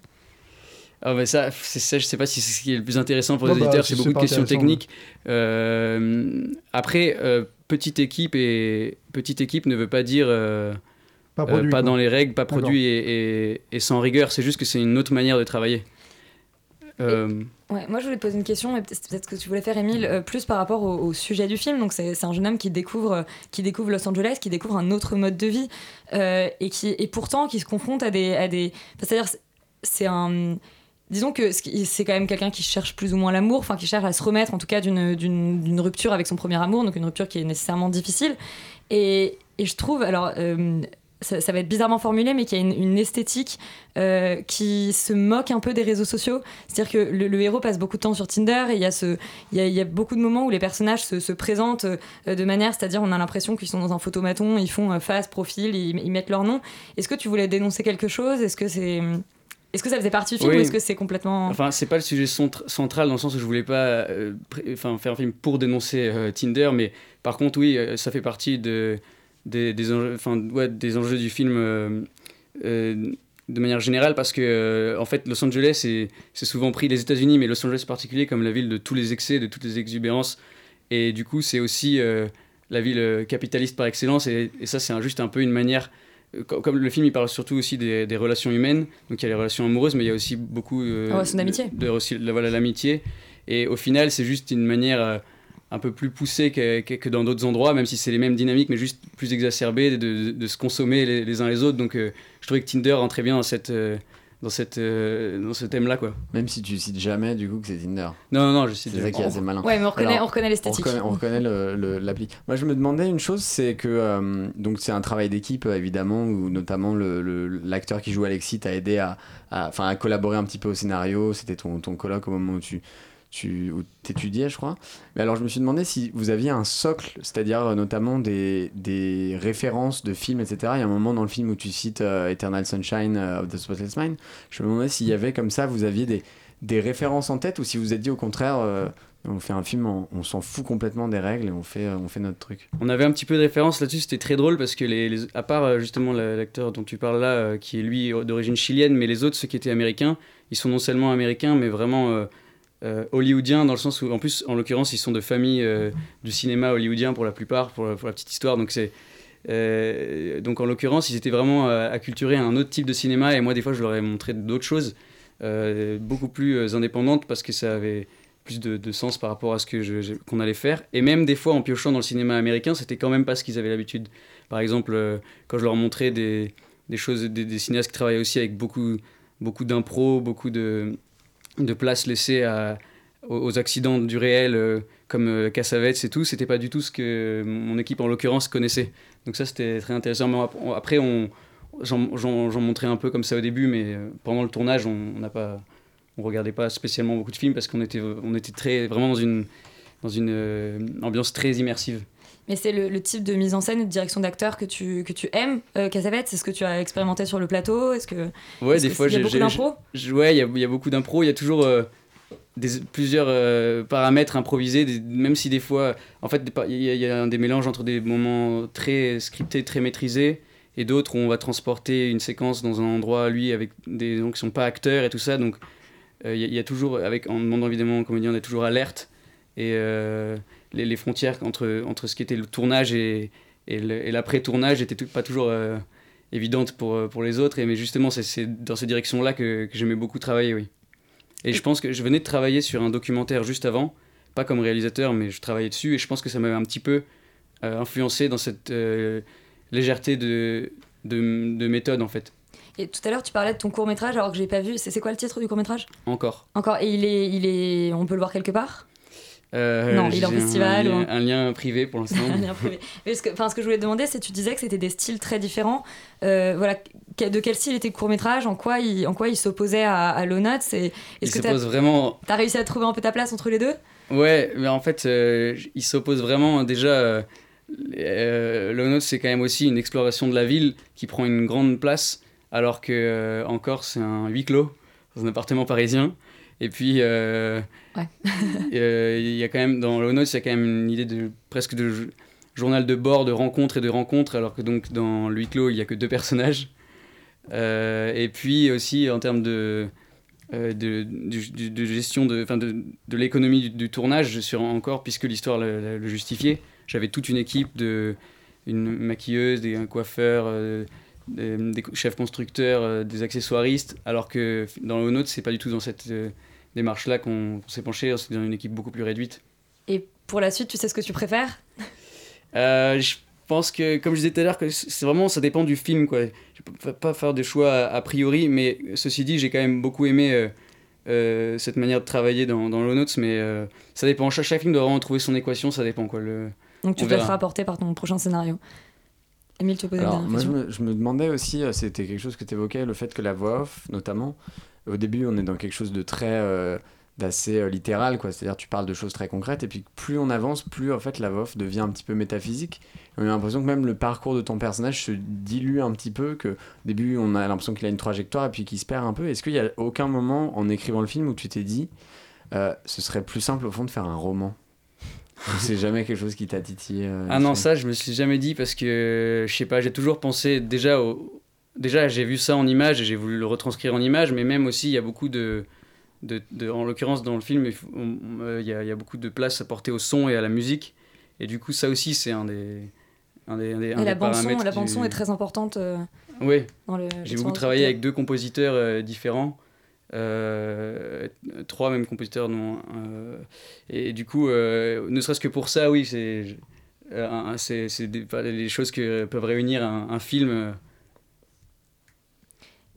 S8: Ah bah ça, c'est ça, je sais pas si c'est ce qui est le plus intéressant pour
S3: Non,
S8: les
S3: bah,
S8: éditeurs,
S3: si
S8: c'est beaucoup de questions techniques. Euh, après, euh, petite équipe et petite équipe ne veut pas dire euh,
S3: Pas
S8: euh,
S3: produit,
S8: dans les règles, pas produit et, et- et sans rigueur. C'est juste que c'est une autre manière de travailler. Euh,
S1: Ouais, moi je voulais te poser une question, et peut-être que tu voulais faire, Émile, euh, plus par rapport au, au sujet du film. Donc c'est c'est un jeune homme qui découvre, euh, qui découvre Los Angeles, qui découvre un autre mode de vie, euh, et qui et pourtant qui se confronte à des, à des, enfin, c'est-à-dire c'est- c'est un, disons que c'est quand même quelqu'un qui cherche plus ou moins l'amour, enfin qui cherche à se remettre en tout cas d'une rupture avec son premier amour, donc une rupture qui est nécessairement difficile. Et, je trouve, alors euh, ça, va être bizarrement formulé, mais qu'il y a une, esthétique euh, qui se moque un peu des réseaux sociaux. C'est-à-dire que le, héros passe beaucoup de temps sur Tinder et il y, a beaucoup de moments où les personnages se, se présentent euh, de manière, c'est-à-dire on a l'impression qu'ils sont dans un photomaton, ils font face, profil, ils, ils mettent leur nom. Est-ce que tu voulais dénoncer quelque chose? Est-ce que c'est... Est-ce que ça faisait partie du film
S8: Oui.
S1: ou est-ce que c'est complètement...
S8: Enfin, c'est pas le sujet centr- central dans le sens où je voulais pas euh, enfin, faire un film pour dénoncer euh, Tinder, mais par contre, oui, euh, ça fait partie de, des, des, enjeux, enfin, ouais, des enjeux du film de manière générale parce que en fait Los Angeles c'est souvent pris les États-Unis mais Los Angeles en particulier comme la ville de tous les excès de toutes les exubérances et du coup c'est aussi la ville capitaliste par excellence et, et ça c'est juste un peu une manière comme le film il parle surtout aussi des, des relations humaines donc il y a les relations amoureuses mais il y a aussi beaucoup euh,
S1: Ah ouais, son amitié.
S8: de, de- aussi, de- voilà l'amitié et au final c'est juste une manière euh, un peu plus poussée que, que- que dans d'autres endroits même si c'est les mêmes dynamiques mais juste plus exacerbées de, de- se consommer les, les uns les autres donc euh, je trouvais que Tinder rentrait bien dans cette euh, dans cette euh, dans ce thème là quoi
S7: Même si tu cites jamais du coup que c'est Tinder.
S8: non non non je cite
S7: C'est ça qui est assez malin.
S1: Ouais, mais on reconnaît- on reconnaît l'esthétique.
S7: On reconnaît, on reconnaît le- le- l'appli. Moi, je me demandais une chose, c'est que euh, donc c'est un travail d'équipe euh, évidemment, où notamment le- le- l'acteur qui joue Alexis t'a aidé à, à, enfin, à collaborer un petit peu au scénario. C'était ton, ton colloque au moment où tu tu où t'étudiais, je crois. Mais alors, je me suis demandé si vous aviez un socle, c'est-à-dire euh, notamment des, des références de films, etc. Il y a un moment dans le film où tu cites euh, Eternal Sunshine euh, of the Spotless Mind. Je me demandais s'il y avait comme ça, vous aviez des, des références en tête ou si vous êtes dit au contraire, on fait un film, on, on s'en fout complètement des règles et on fait, on fait notre truc.
S8: On avait un petit peu de référence là-dessus, c'était très drôle parce que les, à part justement la- l'acteur dont tu parles là, qui est lui d'origine chilienne, mais les autres, ceux qui étaient américains, ils sont non seulement américains, mais vraiment euh, hollywoodiens dans le sens où, en plus, en l'occurrence, ils sont de famille euh, du cinéma hollywoodien pour la plupart, pour, la- petite histoire. Donc c'est euh, donc en l'occurrence, ils étaient vraiment euh, acculturés à un autre type de cinéma et moi des fois je leur ai montré d'autres choses euh, beaucoup plus indépendantes parce que ça avait plus de, sens par rapport à ce que qu'on allait faire. Et même des fois en piochant dans le cinéma américain, c'était quand même pas ce qu'ils avaient l'habitude. Par exemple, quand je leur montrais des, des choses, des, des cinéastes qui travaillaient aussi avec beaucoup, beaucoup d'impro, beaucoup de, de place laissée à, aux, accidents du réel, euh, comme euh, Cassavetes et tout, c'était pas du tout ce que mon équipe en l'occurrence connaissait. Donc ça c'était très intéressant. Mais après, on, j'en, montrais un peu comme ça au début, mais euh, pendant le tournage, on n'a pas, on regardait pas spécialement beaucoup de films parce qu'on était, on était très, vraiment dans une, dans une ambiance très immersive.
S1: Mais c'est le, le type de mise en scène et de direction d'acteur que tu, que tu aimes, euh, Cassavetes C'est ce que tu as expérimenté sur le plateau? Est-ce que
S8: Ouais,
S1: est-ce
S8: des
S1: que
S8: fois,
S1: il y a
S8: j'ai-
S1: beaucoup d'impro?
S8: Ouais, il y a, il y a beaucoup d'impro. Il y a toujours euh, des, plusieurs euh, paramètres improvisés, des- même si des fois, en fait, il y, y a des mélanges entre des moments très scriptés, très maîtrisés, et d'autres où on va transporter une séquence dans un endroit, lui, avec des gens qui sont pas acteurs et tout ça. Donc, euh, il y, a- il y a toujours, avec, en demandant évidemment aux comédiens d'être toujours alerte, et euh, les, les frontières entre, entre ce qui était le tournage et, et l'après-tournage étaient tout- pas toujours euh, évidentes pour, euh, pour les autres. Et, mais justement, c'est- dans cette direction-là que, que j'aimais beaucoup travailler, oui. Et je pense que je venais de travailler sur un documentaire juste avant, pas comme réalisateur, mais je travaillais dessus, et je pense que ça m'avait un petit peu euh, influencé dans cette euh, légèreté de, de, de méthode, en fait.
S1: Et tout à l'heure, tu parlais de ton court métrage, alors que j'ai pas vu. C'est c'est quoi le titre du court métrage
S8: Encore.
S1: Encore. Et il est, il est, on peut le voir quelque part?
S8: Euh,
S1: Non, il est en
S8: un
S1: festival ou un-
S8: lien privé pour l'instant.
S1: Un lien privé. Mais ce que, ce que je voulais te demander, c'est tu disais que c'était des styles très différents. Euh, voilà, que- de quel style était le court métrage En quoi il, en quoi il s'opposait à, à Low Notes? Et
S8: Il
S1: est-ce que
S8: s'oppose
S1: t'as
S8: vraiment
S1: as réussi à trouver un peu ta place entre les deux?
S8: Ouais, mais en fait, euh, il s'oppose vraiment déjà. Low Notes, c'est quand même aussi une exploration de la ville qui prend une grande place, alors que encore c'est un huis clos dans un appartement parisien. Et puis, euh, Euh, il y a quand même dans Low il y a quand même une idée de presque de jo- journal de bord, de rencontres et de rencontres, alors que donc dans le huis clos, il y a que deux personnages. Euh, et puis aussi en termes de euh, de, du- de gestion de, de, de l'économie du, tournage sur encore puisque l'histoire le, justifiait j'avais toute une équipe de une maquilleuse des un coiffeur des, chefs constructeurs des accessoiristes alors que dans le Note c'est pas du tout dans cette démarche là qu'on s'est penché c'est dans une équipe beaucoup plus réduite
S1: Et pour la suite, tu sais ce que tu préfères?
S8: Euh, je pense que, comme je disais tout à l'heure, c'est vraiment, ça dépend du film, quoi. Je peux pas faire des choix a, a priori, mais ceci dit, j'ai quand même beaucoup aimé euh, euh, cette manière de travailler dans, dans Low Notes, mais euh, ça dépend. Chaque, chaque film doit vraiment trouver son équation, ça dépend, quoi. Le,
S1: Donc tu
S8: on
S1: te feras apporter par ton prochain scénario. Emile, tu peux poser
S7: Alors,
S1: une
S7: moi, je
S1: question?
S7: me, je me demandais aussi, c'était quelque chose que tu évoquais, le fait que la voix off, notamment, au début, on est dans quelque chose de très. euh, d'assez euh, littéral, quoi. C'est-à-dire, tu parles de choses très concrètes, et puis plus on avance, plus en fait la voix off devient un petit peu métaphysique. On a l'impression que même le parcours de ton personnage se dilue un petit peu, que au début, on a l'impression qu'il a une trajectoire, et puis qu'il se perd un peu. Est-ce qu'il y a aucun moment en écrivant le film où tu t'es dit, euh, ce serait plus simple au fond de faire un roman? C'est jamais quelque chose qui t'a titillé euh,
S8: Ah non, ça, je me suis jamais dit parce que, je sais pas, j'ai toujours pensé déjà au, déjà, j'ai vu ça en image et j'ai voulu le retranscrire en image, mais même aussi, il y a beaucoup de. de, de- en l'occurrence, dans le film, il faut- on- on- euh, il y, a, il y a beaucoup de place apportée au son et à la musique. Et du coup, ça aussi, c'est un des. Un des, un des- un
S1: Et la
S8: des
S1: bande son, la bande son est très importante. euh,
S8: Oui, j'ai beaucoup travaillé avec deux compositeurs euh, différents, euh, trois même compositeurs, non. et du coup, ne serait-ce que pour ça, oui, c'est c'est des- les choses que peuvent réunir un, un film.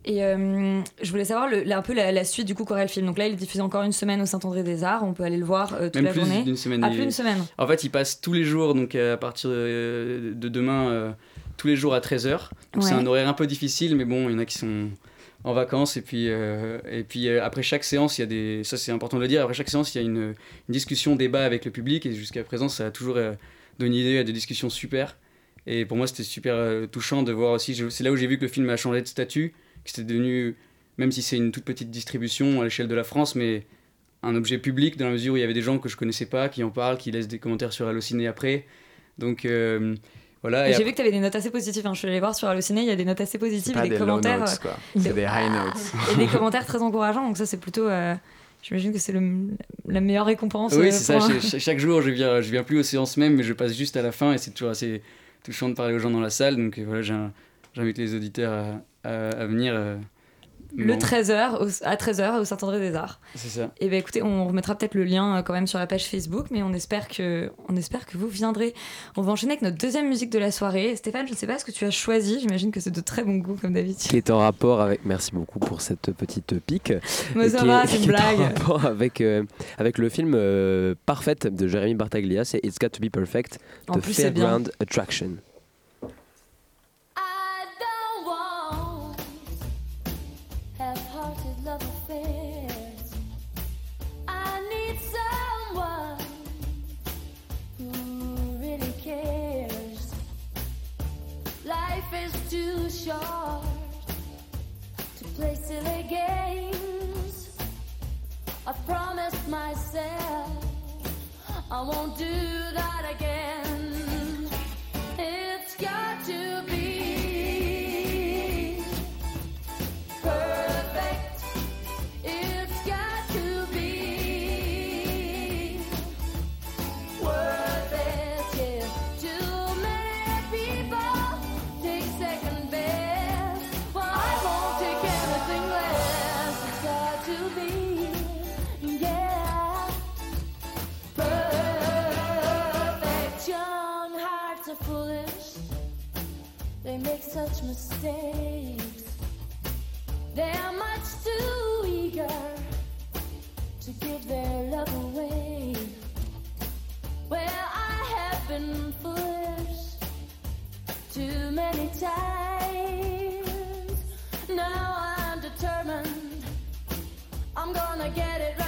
S1: Et euh, je voulais savoir le- là, un peu la, la suite du coup Corel Film. Donc là, il est diffusé encore une semaine au Saint-André des Arts. On peut aller le voir euh, toute
S8: Même
S1: la
S8: plus
S1: journée.
S8: d'une semaine.
S1: Ah,
S8: il-
S1: plus d'une semaine.
S8: En fait, il passe tous les jours, donc euh, à partir de, de demain, euh, tous les jours à 13h. Donc c'est un horaire un peu difficile, mais bon, il y en a qui sont en vacances. Et puis, euh, et puis euh, après chaque séance, il y a des. Ça, c'est important de le dire. Après chaque séance, il y a une, une discussion, débat avec le public. Et jusqu'à présent, ça a toujours euh, donné idée à des discussions super. Et pour moi, c'était super touchant de voir aussi. je- C'est là où j'ai vu que le film a changé de statut, c'était devenu, même si c'est une toute petite distribution à l'échelle de la France, mais un objet public dans la mesure où il y avait des gens que je connaissais pas qui en parlent, qui laissent des commentaires sur Allociné après. Donc euh, voilà.
S1: J'ai
S8: après-
S1: vu que tu avais des notes assez positives. hein. Je suis allée voir sur Allociné, il y a des notes assez positives
S7: pas
S1: et des,
S7: des low
S1: commentaires.
S7: notes,
S1: euh,
S7: quoi.
S1: de-
S7: C'est des high notes.
S1: et des commentaires très encourageants. Donc ça, c'est plutôt. euh, J'imagine que c'est la meilleure récompense.
S8: Oui, c'est ça.
S1: un-
S8: Chaque jour, je viens, je viens plus aux séances même, mais je passe juste à la fin et c'est toujours assez touchant de parler aux gens dans la salle. Donc voilà, j'invite les auditeurs à, à- à venir. euh,
S1: Le
S8: bon,
S1: 13h au- à 13h au Saint-André des Arts.
S8: C'est ça.
S1: Et ben écoutez, on remettra peut-être le lien euh, quand même sur la page Facebook, mais on espère que, on espère que vous viendrez. On va enchaîner avec notre deuxième musique de la soirée. Stéphane, je ne sais pas ce que tu as choisi. J'imagine que c'est de très bon goût comme d'habitude.
S5: qui est en rapport avec. Merci beaucoup pour cette petite pique.
S1: Mais ça
S5: qui
S1: va,
S5: est-
S1: c'est une
S5: qui est
S1: blague.
S5: En rapport avec, euh, avec le film euh, Parfait de Jérémy Bartaglia, c'est It's Got to Be Perfect
S1: En plus, bien.
S5: Fairground Attraction.
S6: Short to play silly games. I promised myself I won't do that again. It's got to be are foolish. They make such mistakes. They're much too eager to give their love away. Well, I have been foolish too many times. Now I'm determined. I'm gonna get it right.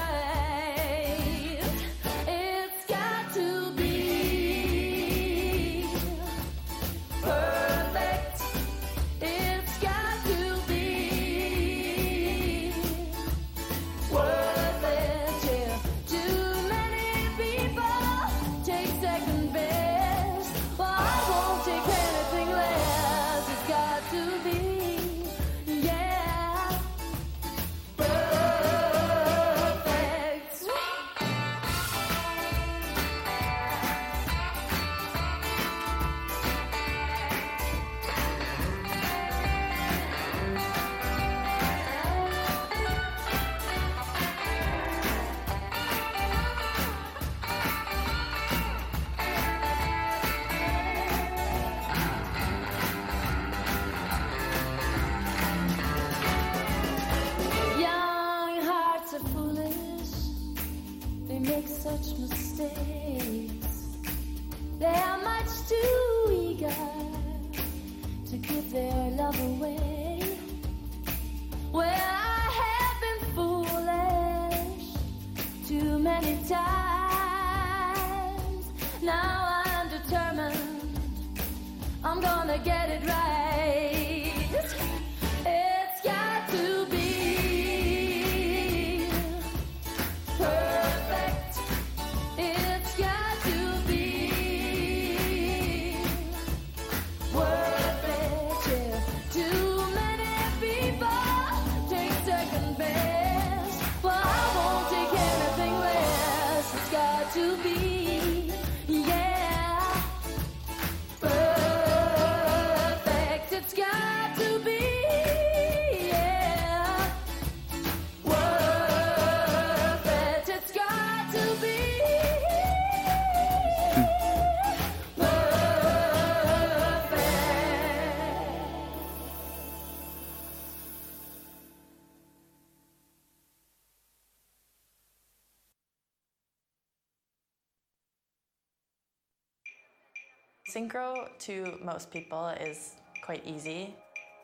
S9: Synchro to most people is quite easy,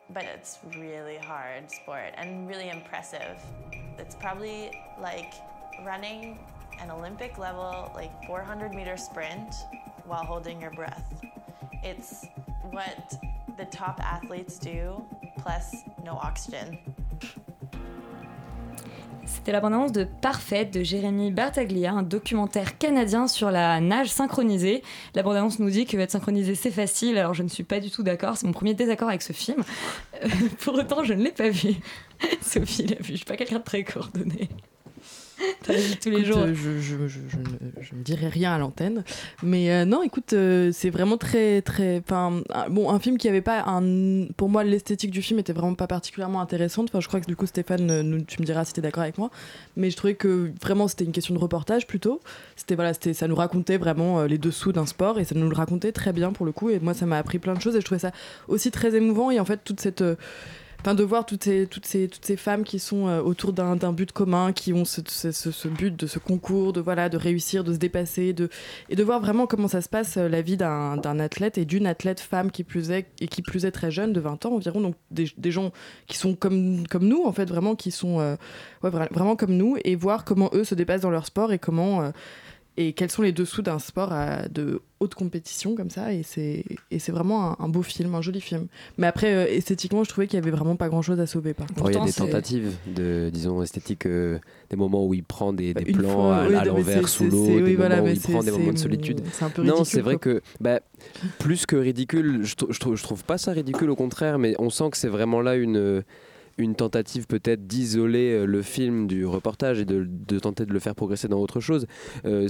S9: but it's really hard sport and really impressive. It's probably like running an Olympic level, like 400 meter sprint while holding your breath. It's what the top athletes do, plus no oxygen.
S1: C'était la bande-annonce de Parfaite de Jérémy Bartaglia, un documentaire canadien sur la nage synchronisée. La bande-annonce nous dit que être synchronisé c'est facile, alors je ne suis pas du tout d'accord, c'est mon premier désaccord avec ce film. Euh, pour autant, je ne l'ai pas vu. Sophie l'a vu, je suis pas quelqu'un de très coordonné. T'as la vie tous les
S4: Écoute,
S1: jours.
S4: euh, je, je, je, je ne, dirai rien à l'antenne. Mais euh, non, écoute, euh, c'est vraiment très. très enfin, bon, un film qui avait pas. Un, pour moi, l'esthétique du film était vraiment pas particulièrement intéressante. Enfin, je crois que du coup, Stéphane, nous- tu me diras si t'es d'accord avec moi. Mais je trouvais que vraiment, c'était une question de reportage plutôt. C'était, voilà, c'était, ça nous racontait vraiment les dessous d'un sport et ça nous le racontait très bien pour le coup. Et moi, ça m'a appris plein de choses et je trouvais ça aussi très émouvant. Et en fait, toute cette. De voir toutes ces, toutes ces, toutes ces femmes qui sont euh, autour d'un but commun, qui ont ce, ce, ce- but de ce concours, de, voilà, de réussir, de se dépasser, de, et de voir vraiment comment ça se passe euh, la vie d'un athlète et d'une athlète femme qui plus est, et qui plus est très jeune, de 20 ans environ, donc des, des gens qui sont comme, comme nous, en fait, vraiment, qui sont euh, vraiment comme nous, et voir comment eux se dépassent dans leur sport et comment. Et quels sont les dessous d'un sport à- de haute compétition comme ça? Et c'est et c'est vraiment un, un beau film un joli film mais après euh, esthétiquement je trouvais qu'il y avait vraiment pas grand chose à sauver par contre
S5: il y a des tentatives de, disons, esthétiques, euh, des moments où il prend des, des
S4: Bah,
S5: plans
S4: fois,
S5: à,
S4: oui,
S5: à
S4: non, mais
S5: l'envers, sous l'eau, des
S4: oui,
S5: moments
S4: voilà,
S5: où
S4: mais
S5: il prend des moments de solitude.
S4: c'est un peu
S5: non,
S4: ridicule,
S5: c'est vrai
S4: quoi.
S5: que bah, plus que ridicule, je, je, trouve, je trouve pas ça ridicule, au contraire, mais on sent que c'est vraiment là une, une tentative peut-être d'isoler euh, le film du reportage et de, de tenter de le faire progresser dans autre chose. Euh,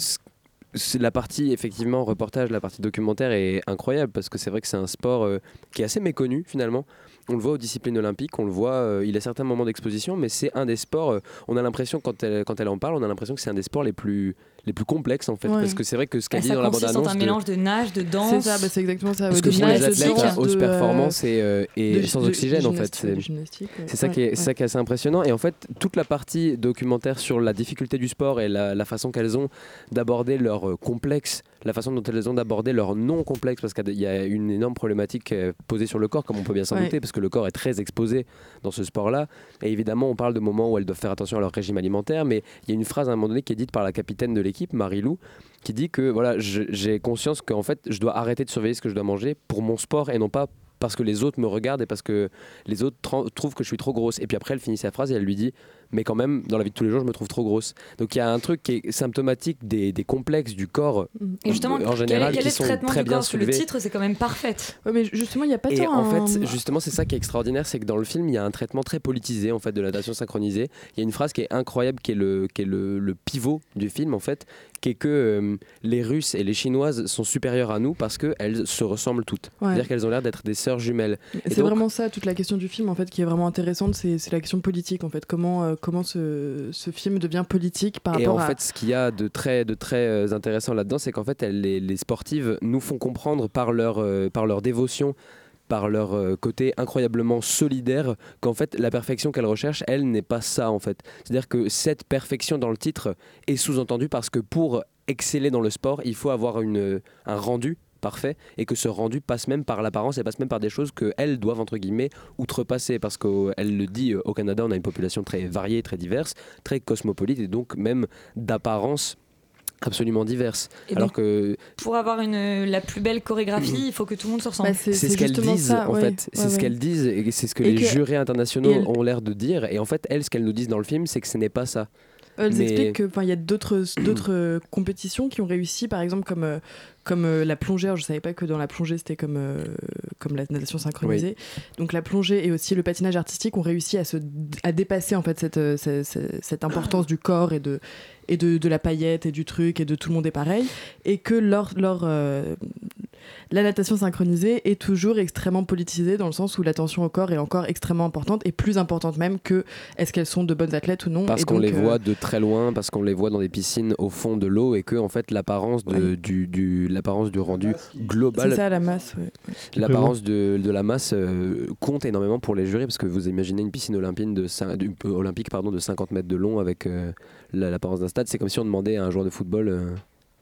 S5: la partie effectivement reportage, la partie documentaire est incroyable parce que c'est vrai que c'est un sport euh, qui est assez méconnu finalement. On le voit aux disciplines olympiques, on le voit, euh, il a certains moments d'exposition, mais c'est un des sports. on a l'impression quand elle, quand elle en parle, on a l'impression que c'est un des sports les plus les plus complexes en fait,
S1: Ouais.
S5: parce que c'est vrai que ce qu'elle
S1: Ah,
S5: dit dans la
S1: consiste
S5: bande
S1: en un mélange de nage, de danse.
S4: c'est ça bah, c'est exactement ça
S5: Parce que
S4: de
S5: pour les athlètes à
S4: euh,
S5: performance et, euh, et
S4: de-
S5: sans
S4: de-
S5: oxygène
S4: de
S5: en fait.
S4: ouais,
S5: C'est c'est ça, qui est,
S4: ouais.
S5: c'est ça qui est assez impressionnant. Et en fait, toute la partie documentaire sur la difficulté du sport et la, la façon qu'elles ont d'aborder leur euh, complexe, la façon dont elles ont d'aborder leur non complexe, parce qu'il y a une énorme problématique euh, posée sur le corps, comme on peut bien s'en
S4: Ouais.
S5: douter, parce que le corps est très exposé dans ce sport-là. Et évidemment, on parle de moments où elles doivent faire attention à leur régime alimentaire, mais il y a une phrase à un moment donné qui est dite par la capitaine de l'équipe, Marie-Lou, qui dit que voilà, j'ai conscience qu'en fait, je dois arrêter de surveiller ce que je dois manger pour mon sport et non pas parce que les autres me regardent et parce que les autres trouvent que je suis trop grosse. Et puis après, elle finit sa phrase et elle lui dit Mais quand même, dans la vie de tous les jours, je me trouve trop grosse. Donc il y a un truc qui est symptomatique des, des complexes du corps
S1: Et justement,
S5: en
S1: quel,
S5: général
S1: quel
S5: qui
S1: est le
S5: sont
S1: traitement
S5: très
S1: du
S5: bien
S1: que Le
S5: soulevés.
S1: titre, c'est quand même parfaite.
S4: Ouais, mais justement il y a pas
S5: Et
S4: tant
S5: en
S4: un-
S5: fait, justement, c'est ça qui est extraordinaire, c'est que dans le film, il y a un traitement très politisé en fait de la natation synchronisée. Il y a une phrase qui est incroyable, qui est le, qui est le, le pivot du film en fait, qui est que euh, les Russes et les Chinoises sont supérieures à nous parce qu'elles se ressemblent toutes.
S4: Ouais.
S5: C'est-à-dire qu'elles ont l'air d'être des sœurs jumelles.
S4: C'est
S5: donc,
S4: vraiment ça, toute la question du film en fait qui est vraiment intéressante, c'est c'est la question politique en fait. Comment, euh, comment ce, ce film devient politique par
S5: Et
S4: rapport
S5: en
S4: à.
S5: fait, ce qu'il y a de très, de très euh, intéressant là-dedans, c'est qu'en fait, elles, les, les sportives nous font comprendre par leur, euh, par leur dévotion, par leur euh, côté incroyablement solidaire, qu'en fait, la perfection qu'elles recherchent, elle n'est pas ça en fait. C'est-à-dire que cette perfection dans le titre est sous-entendue parce que pour exceller dans le sport, il faut avoir une, un rendu parfait et que ce rendu passe même par l'apparence et passe même par des choses qu'elles doivent entre guillemets outrepasser. Parce qu'elle le dit euh, au Canada on a une population très variée très diverse très cosmopolite et donc même d'apparence absolument diverse.
S1: Et
S5: alors
S1: donc,
S5: que
S1: Pour avoir une, la plus belle chorégraphie, il faut que tout le monde se ressemble.
S4: Bah,
S5: c'est ce qu'elles disent en fait. c'est ce qu'elles disent et c'est ce que
S4: Et
S5: les
S4: que-
S5: jurés internationaux ont l'air de dire. Et en fait elles ce qu'elles nous disent dans le film c'est que ce n'est pas ça
S4: Elles
S5: Mais-
S4: expliquent que, enfin, il y a d'autres d'autres euh, compétitions qui ont réussi, par exemple comme euh, comme euh, la plongée. Alors, je savais pas que dans la plongée c'était comme euh, comme la natation synchronisée. Donc la plongée et aussi le patinage artistique ont réussi à se à dépasser en fait cette euh, ce- ce- cette importance du corps et de et de, de la paillette et du truc et de tout le monde est pareil et que leur leur euh, la natation synchronisée est toujours extrêmement politisée dans le sens où l'attention au corps est encore extrêmement importante et plus importante même que est-ce qu'elles sont de bonnes athlètes ou non.
S5: parce qu'on les
S4: euh,
S5: voit de très loin, parce qu'on les voit dans des piscines au fond de l'eau et que en fait l'apparence
S4: Ouais.
S5: du, du- rendu global,
S4: C'est ça la masse. ouais.
S5: l'apparence de, de la masse euh, compte énormément pour les jurys parce que vous imaginez une piscine olympienne de, euh, olympique pardon, de 50 mètres de long avec euh, la- l'apparence d'un stade, c'est comme si on demandait à un joueur de football euh,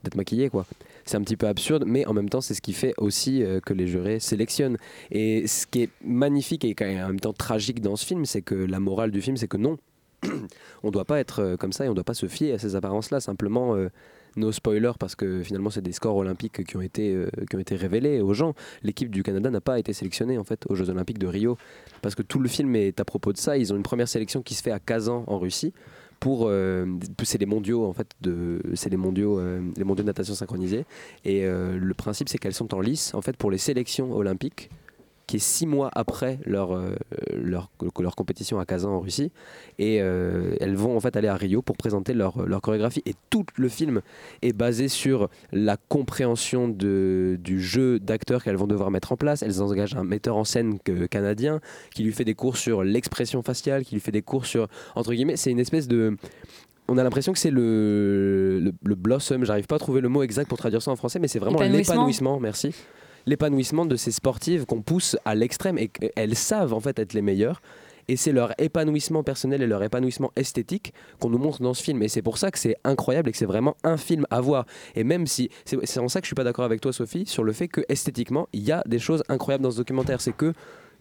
S5: d'être maquillée quoi. C'est un petit peu absurde, mais en même temps, c'est ce qui fait aussi euh, que les jurés sélectionnent. Et ce qui est magnifique et en même temps tragique dans ce film, c'est que la morale du film, c'est que non, on ne doit pas être euh, comme ça et on ne doit pas se fier à ces apparences-là. Simplement, euh, nos spoilers, parce que finalement, c'est des scores olympiques qui ont été, euh, qui ont été révélés aux gens. L'équipe du Canada n'a pas été sélectionnée en fait aux Jeux Olympiques de Rio, parce que tout le film est à propos de ça. Ils ont une première sélection qui se fait à Kazan en Russie. Pour, euh, c'est les mondiaux en fait de c'est les mondiaux euh, les mondiaux de natation synchronisés. Et euh, le principe c'est qu'elles sont en lice en fait pour les sélections olympiques qui est six mois après leur, euh, leur, leur compétition à Kazan en Russie. Et euh, elles vont en fait aller à Rio pour présenter leur, leur chorégraphie. Et tout le film est basé sur la compréhension de, du jeu d'acteurs qu'elles vont devoir mettre en place. Elles engagent un metteur en scène que- canadien qui lui fait des cours sur l'expression faciale, qui lui fait des cours sur... Entre guillemets, c'est une espèce de on a l'impression que c'est le, le, le blossom, j'arrive pas à trouver le mot exact pour traduire ça en français, mais c'est vraiment
S1: Épanouissement.
S5: l'épanouissement, merci. L'épanouissement de ces sportives qu'on pousse à l'extrême et qu'elles savent en fait être les meilleures. Et c'est leur épanouissement personnel et leur épanouissement esthétique qu'on nous montre dans ce film. Et c'est pour ça que c'est incroyable et que c'est vraiment un film à voir. Et même si. C'est en ça que je suis pas d'accord avec toi, Sophie, sur le fait que esthétiquement, il y a des choses incroyables dans ce documentaire. C'est que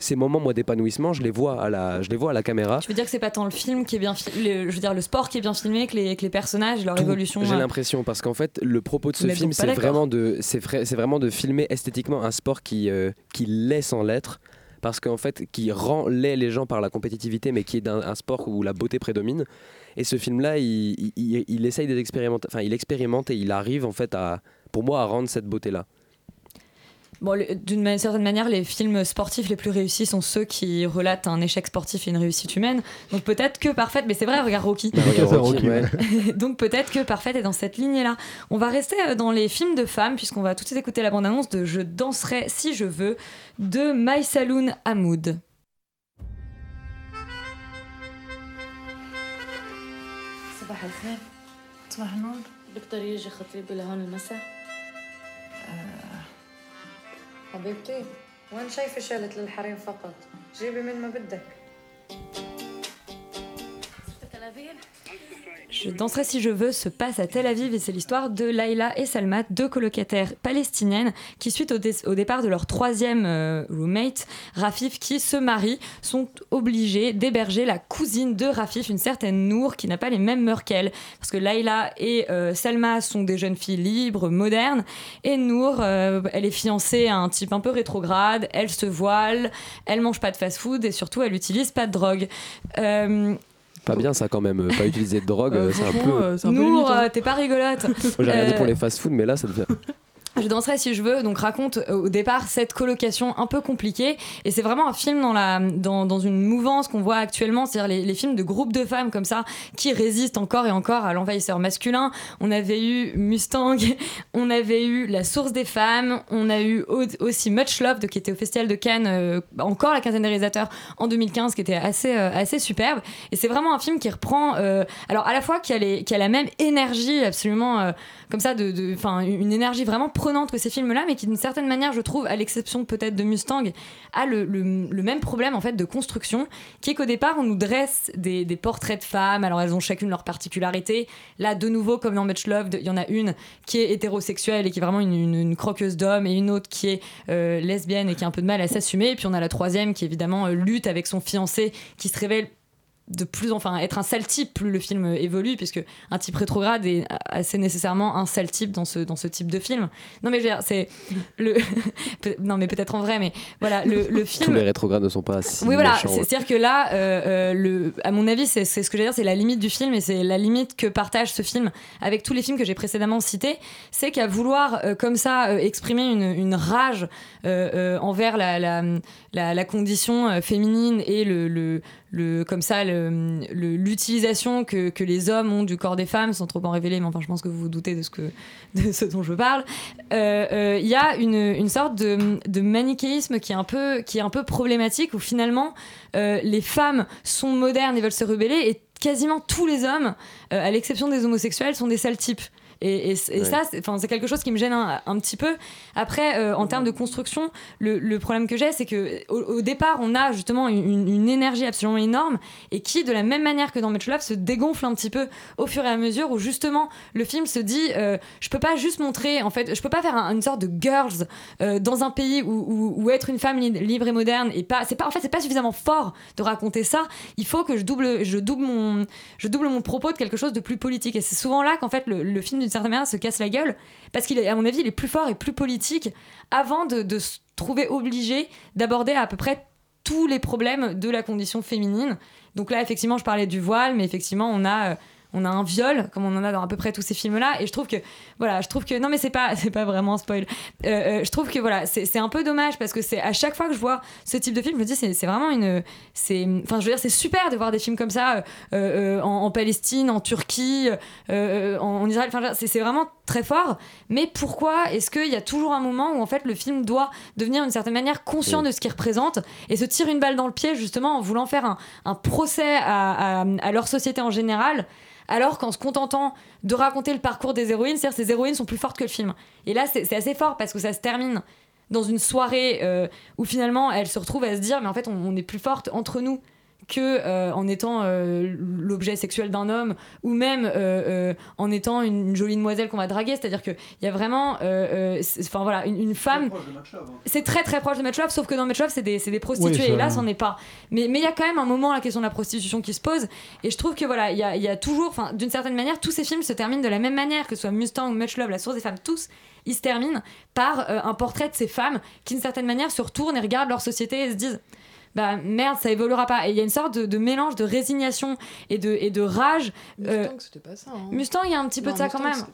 S5: ces moments, moi, d'épanouissement, je les vois à la, je les vois à la caméra.
S1: Je veux dire que c'est pas tant le film qui est bien je veux dire le sport qui est bien filmé que les, que les personnages, leur
S5: Tout.
S1: évolution.
S5: J'ai
S1: euh,
S5: l'impression parce qu'en fait le propos de ce film c'est vraiment de c'est vrai- c'est vraiment de filmer esthétiquement un sport qui euh, qui l'est sans l'être parce qu'en fait qui rend laid les gens par la compétitivité mais qui est un sport où la beauté prédomine et ce film là il, il, il- il essaye d'expérimenter enfin il expérimente et il arrive en fait à pour moi à rendre cette beauté là
S1: Bon, le- d'une ma- certaine manière, les films sportifs les plus réussis sont ceux qui relatent un échec sportif et une réussite humaine. Donc peut-être que Parfaite, mais c'est vrai, regarde Rocky.
S5: Bah, regarde Rocky, ouais.
S1: Donc peut-être que Parfaite est dans cette lignée-là. On va rester euh, dans les films de femmes, puisqu'on va tout de suite écouter la bande-annonce de Je danserai si je veux de My Saloon Hamoud.
S10: صباح الخير صباح النور بقدر يجي خطيبي لهون المساء حبيبتي وين شايفة شالت للحريم فقط؟ جيبي من ما بدك.
S1: Je danserai si je veux se passe à Tel Aviv et c'est l'histoire de Laila et Salma, deux colocataires palestiniennes qui, suite au, dé- au départ de leur troisième euh, roommate, Rafif, qui se marient, sont obligés d'héberger la cousine de Rafif, une certaine Nour, qui n'a pas les mêmes mœurs qu'elle. Parce que Laila et euh, Salma sont des jeunes filles libres, modernes, et Nour, euh, elle est fiancée à un type un peu rétrograde, elle se voile, elle mange pas de fast-food et surtout elle utilise pas de drogue. Euh,
S5: pas bien ça quand même euh, pas utiliser de drogue euh, c'est un peu
S1: Nour, euh, t'es pas rigolote.
S5: Moi, j'ai regardé
S1: Euh,
S5: pour les fast food mais là ça devient
S1: Je danserai si je veux, donc raconte euh, au départ cette colocation un peu compliquée. Et c'est vraiment un film dans, la, dans, dans une mouvance qu'on voit actuellement, c'est-à-dire les, films de groupes de femmes comme ça qui résistent encore et encore à l'envahisseur masculin. On avait eu Mustang, on avait eu La Source des femmes, on a eu au- aussi Much Love qui était au Festival de Cannes, euh, encore la quinzaine des réalisateurs en 2015, qui était assez, euh, assez superbe. Et c'est vraiment un film qui reprend, alors à la fois qui a, les- qui a la même énergie absolument comme ça, de, de- une énergie vraiment que ces films-là, mais qui d'une certaine manière, je trouve, à l'exception peut-être de Mustang, a le, même problème en fait de construction, qui est qu'au départ on nous dresse des, portraits de femmes, alors elles ont chacune leur particularité. Là, de nouveau, comme dans Much Love, il y en a une qui est hétérosexuelle et qui est vraiment une croqueuse d'hommes, et une autre qui est euh, lesbienne et qui a un peu de mal à s'assumer. Et puis on a la troisième qui évidemment euh, lutte avec son fiancé, qui se révèle de plus enfin être un sale type plus le film évolue puisque un type rétrograde est assez nécessairement un sale type dans ce dans ce type de film non mais je veux dire, c'est le non mais peut-être en vrai mais voilà le, le film
S5: tous les rétrogrades ne sont pas si
S1: oui, voilà.
S5: méchants, ouais.
S1: C'est-à-dire que là, euh, euh, le, à mon avis, c'est c'est ce que j'allais dire, c'est la limite du film et c'est la limite que partage ce film avec tous les films que j'ai précédemment cités. C'est qu'à vouloir, euh, comme ça, euh, exprimer une, une rage euh, euh, envers la, la, la, la condition féminine et le, le, comme ça, l'utilisation que, les hommes ont du corps des femmes, sans trop en révéler, mais enfin, je pense que vous vous doutez de ce, dont je parle. Euh, euh, Il y a une, sorte de, manichéisme qui est un peu, problématique où finalement euh, les femmes sont modernes et veulent se rebeller et quasiment tous les hommes, à l'exception des homosexuels, sont des sales types. Et, et- et
S5: Ouais.
S1: ça, c'est quelque chose qui me gêne un, un petit peu. Après, euh, en termes de construction, le, le problème que j'ai, c'est que au, au départ, on a justement une, une énergie absolument énorme et qui, de la même manière que dans Much Love, se dégonfle un petit peu au fur et à mesure où justement le film se dit, euh, je peux pas juste montrer, en fait, je peux pas faire un- une sorte de girls euh, dans un pays où, où- où être une femme li- libre et moderne et pas, c'est pas, en fait, c'est pas suffisamment fort de raconter ça. Il faut que je double, je double mon, je double mon propos de quelque chose de plus politique. Et c'est souvent là qu'en fait le, le film d'une certaine manière se casse la gueule parce qu'il à mon avis, il est plus fort et plus politique avant de, de se trouver obligé d'aborder à peu près tous les problèmes de la condition féminine. Donc là, effectivement, je parlais du voile, mais effectivement, on a, euh, on a un viol, comme on en a dans à peu près tous ces films-là. Et je trouve que, voilà, je trouve que, non, mais c'est pas, c'est pas vraiment un spoil. Euh, euh, je trouve que, voilà, c'est un peu dommage parce que c'est à chaque fois que je vois ce type de film, je me dis, c'est c'est vraiment une. c'est Enfin, je veux dire, c'est super de voir des films comme ça euh, euh, en, en Palestine, en Turquie, en, en Israël. Enfin, c'est vraiment très fort. Mais pourquoi est-ce qu'il y a toujours un moment où, en fait, le film doit devenir d'une certaine manière conscient de ce qu'il représente et se tire une balle dans le pied, justement, en voulant faire un, un procès à, à- à leur société en général alors qu'en se contentant de raconter le parcours des héroïnes, c'est-à-dire ces héroïnes sont plus fortes que le film. Et là, c'est assez fort parce que ça se termine dans une soirée euh, où finalement elles se retrouvent à se dire mais en fait on, on est plus forte entre nous que euh, en étant euh, l'objet sexuel d'un homme ou même euh, euh, en étant une, jolie demoiselle qu'on va draguer. C'est-à-dire que il y a vraiment euh, euh, c'est- enfin voilà une, une femme c'est très très proche de Match Love sauf que dans Match Love c'est des, c'est des prostituées.
S3: Oui, ça-
S1: et là c'en est pas. Mais mais il y a quand même un moment la question de la prostitution qui se pose. Et je trouve que voilà il y a, il y a toujours enfin d'une certaine manière tous ces films se terminent de la même manière que ce soit Mustang ou Much Love la source des femmes tous ils se terminent par euh, un portrait de ces femmes qui d'une certaine manière se retournent et regardent leur société et se disent bah merde ça évoluera pas et il y a une sorte de, de mélange de résignation et de, et de rage euh,
S4: Mustang, c'était pas ça. hein.
S1: Mustang il y a un petit peu de ça
S4: Mustang,
S1: quand même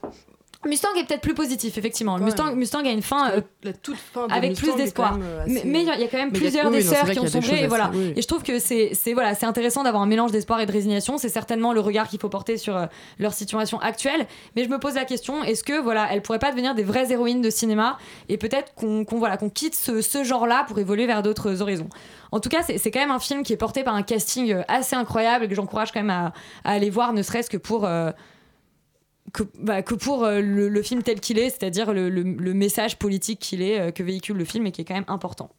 S1: Mustang est peut-être plus positif effectivement Mustang. Mustang a une fin euh,
S4: La toute fin de
S1: avec
S4: Mustang
S1: plus d'espoir.
S4: euh,
S1: Mais
S4: assez-
S1: mais il y, a- quand même
S4: Mais a-
S1: plusieurs
S4: oui,
S1: des sœurs qui ont sombré. Et voilà.
S4: oui.
S1: Et je trouve que c'est voilà, c'est intéressant d'avoir un mélange d'espoir et de résignation. C'est certainement le regard qu'il faut porter sur euh, leur situation actuelle. Mais je me pose la question est-ce que voilà, elles pourraient pas devenir des vraies héroïnes de cinéma et peut-être qu'on voilà, qu'on quitte ce, ce genre-là pour évoluer vers d'autres horizons? En tout cas, c'est quand même un film qui est porté par un casting assez incroyable et que j'encourage quand même à, à aller voir, ne serait-ce que pour euh, que, bah, que pour euh, le, film tel qu'il est, c'est-à-dire le message politique qu'il est, euh, que véhicule le film et qui est quand même important.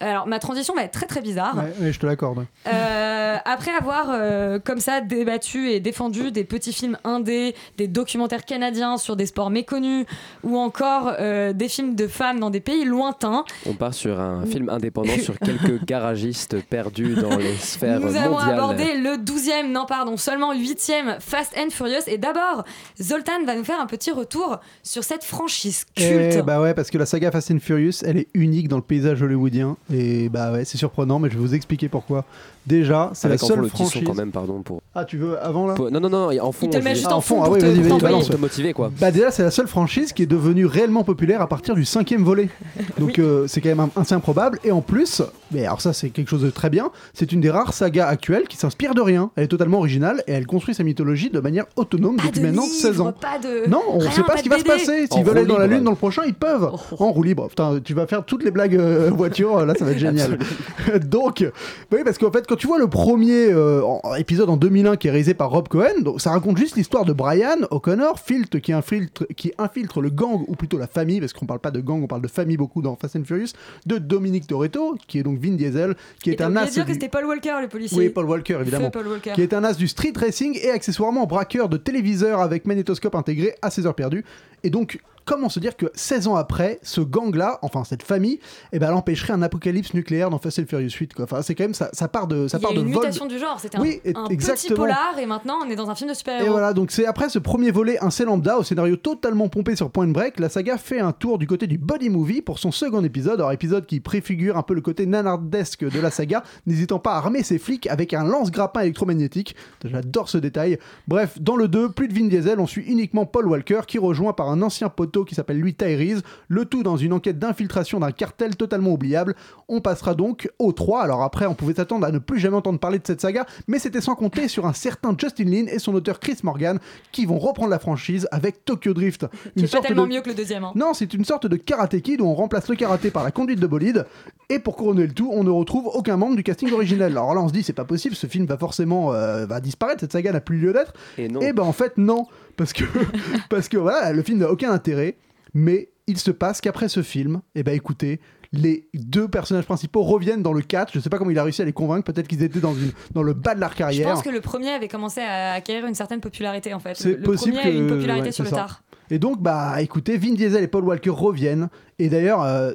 S1: Alors, ma transition va être très très bizarre.
S3: Ouais, ouais, je te l'accorde.
S1: Euh, après avoir euh, comme ça débattu et défendu des petits films indés, des documentaires canadiens sur des sports méconnus ou encore euh, des films de femmes dans des pays lointains,
S5: On part sur un film indépendant sur quelques garagistes perdus dans les sphères
S1: nous avons
S5: mondiales.
S1: abordé le 12e, non pardon, seulement 8e Fast and Furious. Et d'abord, Zoltan va nous faire un petit retour sur cette franchise culte.
S3: Et bah ouais, parce que la saga Fast and Furious, elle est unique dans le paysage hollywoodien. Et bah ouais, c'est surprenant, mais je vais vous expliquer pourquoi. Déjà, c'est la
S5: en fond
S3: seule franchise.
S5: quand même, pardon. Pour...
S3: Ah, tu veux avant là?
S5: Non, non, non, en fond.
S1: Il te le met juste
S3: Ah,
S1: en
S3: en fond,
S1: fond
S3: ah
S1: pour
S3: oui,
S1: te-
S3: vas-y, vas-y,
S5: quoi.
S3: Bah déjà, c'est la seule franchise qui est devenue réellement populaire à partir du cinquième volet. Donc euh, c'est quand même un- assez improbable. Et en plus, mais alors ça c'est quelque chose de très bien, c'est une des rares sagas actuelles qui s'inspire de rien. Elle est totalement originale et elle construit sa mythologie de manière autonome depuis
S1: de
S3: maintenant
S1: livre,
S3: 16 ans. Non, on
S1: rien,
S3: sait pas ce qui va se passer.
S5: En
S3: S'ils veulent aller dans la lune dans le prochain, ils peuvent.
S1: Oh.
S3: En roue libre. Putain, tu vas faire toutes les blagues euh, voiture, là ça va être génial. donc, oui, parce qu'en fait, quand tu vois le premier euh, en- épisode en 2001 qui est réalisé par Rob Cohen, donc, ça raconte juste l'histoire de Brian O'Connor, Filt qui infiltre, qui infiltre le gang, ou plutôt la famille, parce qu'on parle pas de gang, on parle de famille beaucoup dans Fast and Furious, de Dominique Toretto, qui est donc Vin Diesel, qui est un as.
S1: dire que
S3: du-
S1: c'était Paul Walker, le policier.
S3: Oui, Paul Walker, évidemment.
S1: Feu Paul Walker.
S3: Qui est un as du street racing et accessoirement braqueur de téléviseur avec magnétoscope intégré à ses heures perdues. Et donc, comment se dire que 16 ans après, ce gang-là, enfin cette famille, eh ben, elle empêcherait un apocalypse nucléaire dans Fast and Furious 8. Quoi. Enfin, c'est quand même, ça, ça part de, ça
S1: Il y a
S3: part de
S1: une
S3: vol.
S1: mutation du genre, c'était
S3: Oui,
S1: un,
S3: et-
S1: un petit polar et maintenant on est dans un film de
S3: Et
S1: super-héros.
S3: voilà, donc c'est après ce premier volet, un C lambda au scénario totalement pompé sur Point Break, la saga fait un tour du côté du body movie pour son second épisode, alors épisode qui préfigure un peu le côté nanardesque de la saga, n'hésitant pas à armer ses flics avec un lance-grappin électromagnétique. J'adore ce détail. Bref, dans le 2, plus de Vin Diesel, on suit uniquement Paul Walker qui rejoint par un ancien poteau qui s'appelle lui Tyrese, le tout dans une enquête d'infiltration d'un cartel totalement oubliable. On passera donc au 3, alors après on pouvait s'attendre à ne plus jamais entendre parler de cette saga, mais c'était sans compter sur un certain Justin Lin et son auteur Chris Morgan qui vont reprendre la franchise avec Tokyo Drift.
S1: Qui est pas
S3: sorte
S1: tellement
S3: de-
S1: mieux que le deuxième. hein.
S3: non, c'est une sorte de karaté kid où on remplace le karaté par la conduite de bolide. Et pour couronner le tout, on ne retrouve aucun membre du casting originel. Alors là, on se dit, c'est pas possible, ce film va forcément euh, va disparaître, cette saga n'a plus lieu d'être.
S5: Et non.
S3: Et ben en fait, non. Parce que, parce que voilà, le film n'a aucun intérêt, mais il se passe qu'après ce film, et ben écoutez, les deux personnages principaux reviennent dans le 4. Je sais pas comment il a réussi à les convaincre. Peut-être qu'ils étaient dans, une, dans le bas de leur
S1: Je
S3: carrière.
S1: pense que le premier avait commencé à acquérir une certaine popularité en fait.
S3: C'est
S1: Le, le
S3: possible
S1: premier a une popularité
S3: ouais,
S1: sur le
S3: ça.
S1: tard.
S3: Et donc, bah, écoutez, Vin Diesel et Paul Walker reviennent. Et d'ailleurs, euh,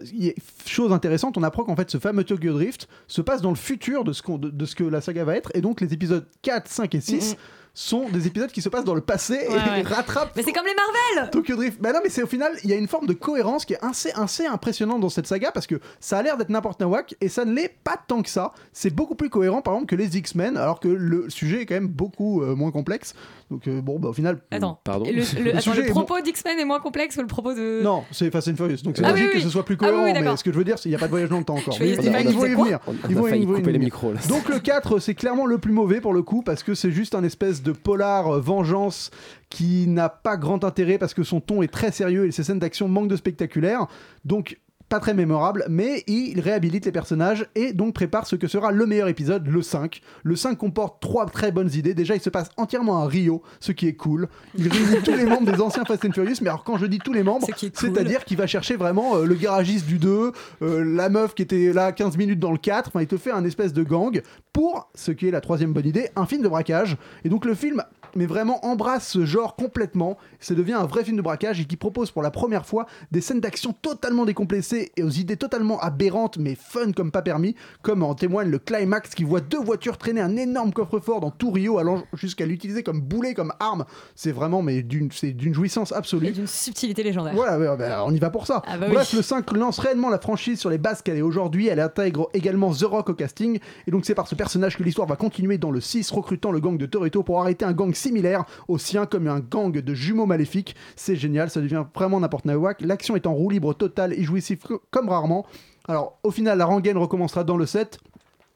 S3: chose intéressante, on apprend qu'en fait, ce fameux Tokyo Drift se passe dans le futur de ce, qu'on- de, de ce que la saga va être. Et donc, les épisodes 4, 5 et 6
S1: Mhm.
S3: Sont des épisodes qui se passent dans le passé
S1: Ouais,
S3: et
S1: ouais.
S3: rattrapent
S1: Mais c'est comme les Marvel
S3: Tokyo Drift. Bah non, mais c'est au final, il y a une forme de cohérence qui est assez, assez impressionnante dans cette saga parce que ça a l'air d'être n'importe nawak et ça ne l'est pas tant que ça. C'est beaucoup plus cohérent, par exemple, que les X-Men, alors que le sujet est quand même beaucoup euh, moins complexe. Donc, euh, bon, bah au final.
S1: Attends,
S5: Pardon
S1: le, le-
S3: Le
S1: attends,
S3: sujet
S1: le
S3: est
S1: propos d'X-Men est moins complexe que le propos de.
S3: Non, c'est Fast and Furious, donc c'est
S1: Ah
S3: logique
S1: oui, oui,
S3: que ce soit plus
S1: Ah oui,
S3: cohérent.
S1: oui,
S3: mais
S1: d'accord.
S3: ce que je veux dire, c'est qu'il n'y a pas de voyage dans le temps encore. Mais ils vont y venir. Ils vont y- venir. Donc le 4, c'est clairement le plus mauvais pour le coup, parce que c'est juste un espèce de polar vengeance qui n'a pas grand intérêt parce que son ton est très sérieux et ses scènes d'action manquent de spectaculaire. Donc pas très mémorable, mais il réhabilite les personnages et donc prépare ce que sera le meilleur épisode, le 5. Le 5 comporte trois très bonnes idées. Déjà, il se passe entièrement à Rio, ce qui est cool. Il réunit tous les membres des anciens Fast and Furious, mais alors quand je dis tous les membres,
S1: cool.
S3: c'est-à-dire qu'il va chercher vraiment euh, le garagiste du 2, euh, la meuf qui était là 15 minutes dans le 4, enfin il te fait un espèce de gang pour ce qui est la troisième bonne idée, un film de braquage. Et donc le film mais vraiment embrasse ce genre complètement, ça devient un vrai film de braquage et qui propose pour la première fois des scènes d'action totalement décomplexées et aux idées totalement aberrantes mais fun comme pas permis, comme en témoigne le climax qui voit deux voitures traîner un énorme coffre-fort dans tout Rio allant jusqu'à l'utiliser comme boulet, comme arme. C'est vraiment mais d'une c'est d'une jouissance absolue.
S1: Et d'une subtilité légendaire.
S3: Voilà, bah, on y va pour ça.
S1: Ah bah
S3: Bref,
S1: oui.
S3: le 5 lance réellement la franchise sur les bases qu'elle est aujourd'hui. Elle intègre également The Rock au casting. Et donc, c'est par ce personnage que l'histoire va continuer dans le 6, recrutant le gang de Toretto pour arrêter un gang similaire au sien, comme un gang de jumeaux maléfiques. C'est génial, ça devient vraiment n'importe nawak. L'action est en roue libre totale et jouissif comme rarement. Alors, au final, la rengaine recommencera dans le 7.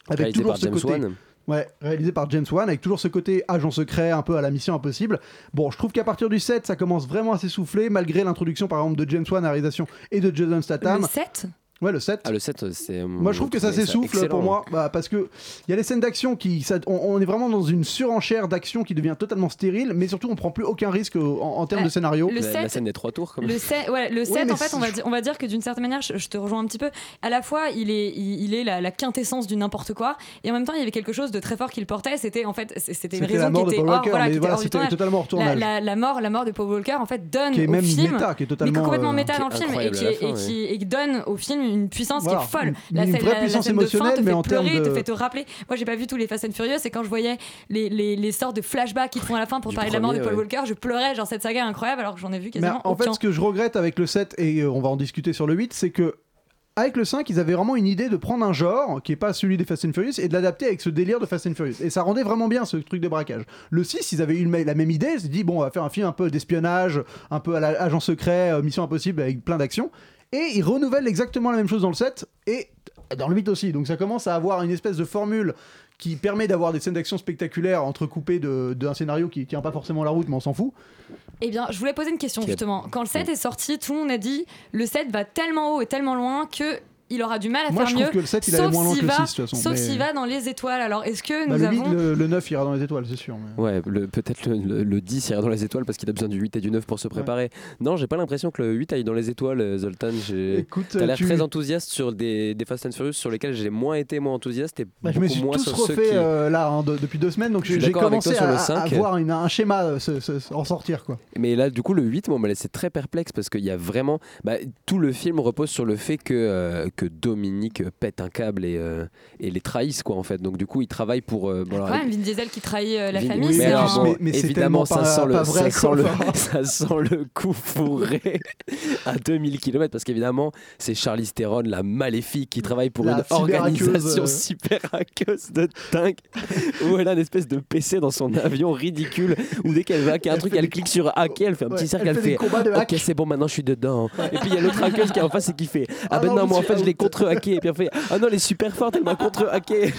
S3: Avec
S5: Réalisé
S3: toujours
S5: par
S3: ce
S5: James
S3: côté.
S5: Wan.
S3: Ouais, réalisé par James Wan, avec toujours ce côté agent secret, un peu à la mission impossible. Bon, je trouve qu'à partir du 7, ça commence vraiment à s'essouffler, malgré l'introduction par exemple de James Wan à réalisation et de Jason Statham.
S1: Le 7
S3: Ouais, le 7.
S5: Ah, le 7, c'est.
S3: Moi, je trouve que ça s'essouffle pour moi, bah, parce que il y a les scènes d'action qui, ça- on, on est vraiment dans une surenchère d'action qui devient totalement stérile, mais surtout on prend plus aucun risque en, en termes
S1: Euh,
S3: de scénario.
S1: le
S5: La, la
S1: sept-
S5: scène des trois tours, comme
S1: Le 7, ouais, le
S3: Oui,
S1: 7
S3: mais
S1: en fait, on va, on va dire que d'une certaine manière, je, je te rejoins un petit peu. À la fois, il est, il, il est la, la quintessence du n'importe quoi, et en même temps, il y avait quelque chose de très fort qu'il portait. C'était en fait, c'était une
S3: la
S1: raison
S3: mort
S1: qui
S3: de
S1: était
S3: Paul
S1: hors,
S3: Walker,
S1: voilà, était hors
S3: totalement hors
S1: La,
S3: tournage.
S1: la- la mort, la mort de Paul Walker, en fait, donne
S3: Qui est même méta, qui est totalement,
S1: complètement
S3: euh,
S1: méta dans le film, et qui donne au film une puissance
S3: Voilà,
S1: qui est folle.
S3: une-
S1: La
S3: une vraie
S1: la- la
S3: puissance
S1: scène de fin
S3: émotionnelle, mais en termes
S1: pleurer,
S3: de-
S1: te fait te rappeler. Moi, j'ai pas vu tous les Fast and Furious, et quand je voyais les, les, les sortes de flashbacks qu'ils font à la fin pour
S5: Du
S1: parler de la mort de
S5: premier,
S1: Paul
S5: ouais.
S1: Walker, je pleurais. Genre cette saga est incroyable, alors que j'en ai vu
S3: Mais
S1: quasiment
S3: en fait, ce que je regrette avec le 7, et euh, on va en discuter sur le 8, c'est que avec le 5, ils avaient vraiment une idée de prendre un genre qui est pas celui des Fast and Furious et de l'adapter avec ce délire de Fast and Furious. Et ça rendait vraiment bien ce truc de braquage. Le 6, ils avaient eu la même idée, ils se dit bon, on va faire un film un peu d'espionnage, un peu à l'agent secret, euh, mission impossible avec plein d'actions. Et ils renouvellent exactement la même chose dans le 7 et dans le 8 aussi. Donc ça commence à avoir une espèce de formule qui permet d'avoir des scènes d'action spectaculaires entrecoupées de- d'un scénario qui tient pas forcément la route, mais on s'en fout.
S1: Eh bien, je voulais poser une question justement. Quand le 7 est sorti, tout le monde a dit le 7 va tellement haut et tellement loin que il aura du mal à
S3: Moi,
S1: faire
S3: je
S1: mieux.
S3: trouve que le 7, il allait
S1: sauf
S3: moins loin
S1: s'il
S3: que le
S1: va-
S3: 6, de toute façon,
S1: Sauf
S3: mais-
S1: s'il va dans les étoiles. Alors, est-ce que
S3: Bah,
S1: nous
S3: le, huit,
S1: avons.
S3: le, le 9 ira dans les étoiles, c'est sûr. mais-
S5: Ouais, peut-être le, le- le 10 ira dans les étoiles parce qu'il a besoin du 8 et du 9 pour se préparer. Non, j'ai pas l'impression que le 8 aille dans les étoiles, euh, Zoltan. J'ai-
S3: Écoute,
S5: T'as l'air
S3: tu-
S5: très enthousiaste sur des, des Fast and Furious sur lesquels j'ai moins été moins enthousiaste et
S3: Bah, je me
S5: beaucoup
S3: suis
S5: moins
S3: tous
S5: sur ceux
S3: refait
S5: qui...
S3: euh, là hein, de- depuis deux semaines, donc
S5: Je suis
S3: j'ai j'ai
S5: d'accord avec
S3: commencé
S5: toi sur le
S3: à, à
S5: 5.
S3: voir une- un schéma euh, se- se- en sortir quoi.
S5: Mais là, du coup, le 8, moi, m'a laissé très perplexe parce qu'il y a vraiment. bah, tout le film repose sur le fait que, euh, que Dominique pète un câble et, euh, et les trahisse, quoi, en fait. Donc, du coup, il travaille pour. euh, bon, alors,
S1: Quand même, Vin Diesel qui trahit euh, la
S5: Vin-
S1: famille,
S5: mais
S1: c'est
S5: alors,
S1: un-
S5: bon,
S3: mais c'est
S5: évidemment, ça,
S3: pas-
S5: sent le,
S3: vrai,
S5: ça, sent le, ça sent le coup fourré à 2000 km parce qu'évidemment, c'est Charlize Theron, la maléfique, qui travaille pour
S3: La
S5: une organisation
S3: euh.
S5: super hackeuse de dingue où elle a une espèce de PC dans son avion ridicule où dès qu'elle veut hacker un truc, elle clique sur hacker, elle fait un petit
S3: Ouais,
S5: cercle,
S3: elle fait.
S5: Ok, c'est bon, maintenant je suis dedans. Et puis il y a l'autre hackeuse qui est en face et qui fait Ah,
S3: Ah
S5: ben
S3: non,
S5: non, moi en fait je l'ai
S3: out.
S5: contre-hacké. Et puis elle fait Ah non, elle est super forte, elle m'a contre-hacké.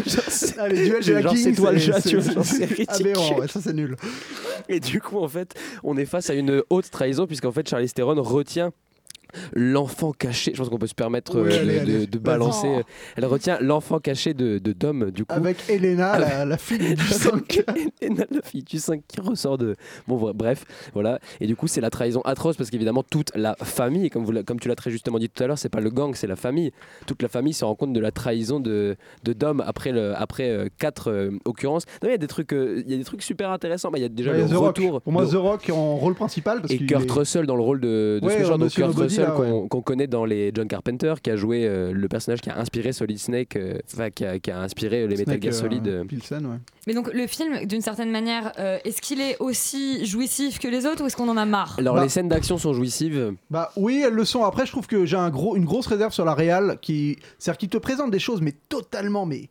S3: Ah, les duels de hacking,
S5: c'est toi le chat, tu vois,
S3: c'est- aberrant,
S5: ridicule.
S3: ouais, ça c'est nul.
S5: Et du coup, en fait, on est face à une haute trahison, puisqu'en fait, Charlize Theron retient l'enfant caché. Je pense qu'on peut se permettre
S3: Oui,
S5: euh,
S3: allez,
S5: de,
S3: allez.
S5: de balancer. euh, Elle retient l'enfant caché de, de Dom, du coup.
S3: Avec Elena, la, la fille du 5.
S5: Elena, la fille du 5 qui ressort de. Bon, bref, voilà. Et du coup, c'est la trahison atroce parce qu'évidemment, toute la famille, comme, vous comme tu l'as très justement dit tout à l'heure, c'est pas le gang, c'est la famille. Toute la famille se rend compte de la trahison de, de Dom après, le, après euh, quatre euh, occurrences. Non, il y a des trucs, euh, il y a des trucs super intéressants. Bah, Il y a déjà
S3: Ouais,
S5: le
S3: The Rock.
S5: retour.
S3: Pour moi,
S5: de-
S3: The Rock en rôle principal. Parce
S5: et Kurt
S3: est-
S5: Russell dans le rôle de, de
S3: Ouais,
S5: ce genre
S3: Monsieur
S5: Kurt
S3: Nobody, Ouais.
S5: qu'on connaît dans les John Carpenter qui a joué euh, le personnage qui a inspiré Solid Snake euh, enfin qui, a, qui a inspiré les Metal Gear
S3: euh,
S5: Solid euh.
S3: Pilsen, ouais.
S1: Mais donc le film, d'une certaine manière, euh, est-ce qu'il est aussi jouissif que les autres ou est-ce qu'on en a marre?
S5: Alors
S3: Bah-
S5: les scènes d'action sont jouissives
S3: Bah oui, elles le sont. Après, je trouve que j'ai un gros, une grosse réserve sur la réal qui, c'est-à-dire qui te présente des choses, mais totalement, mais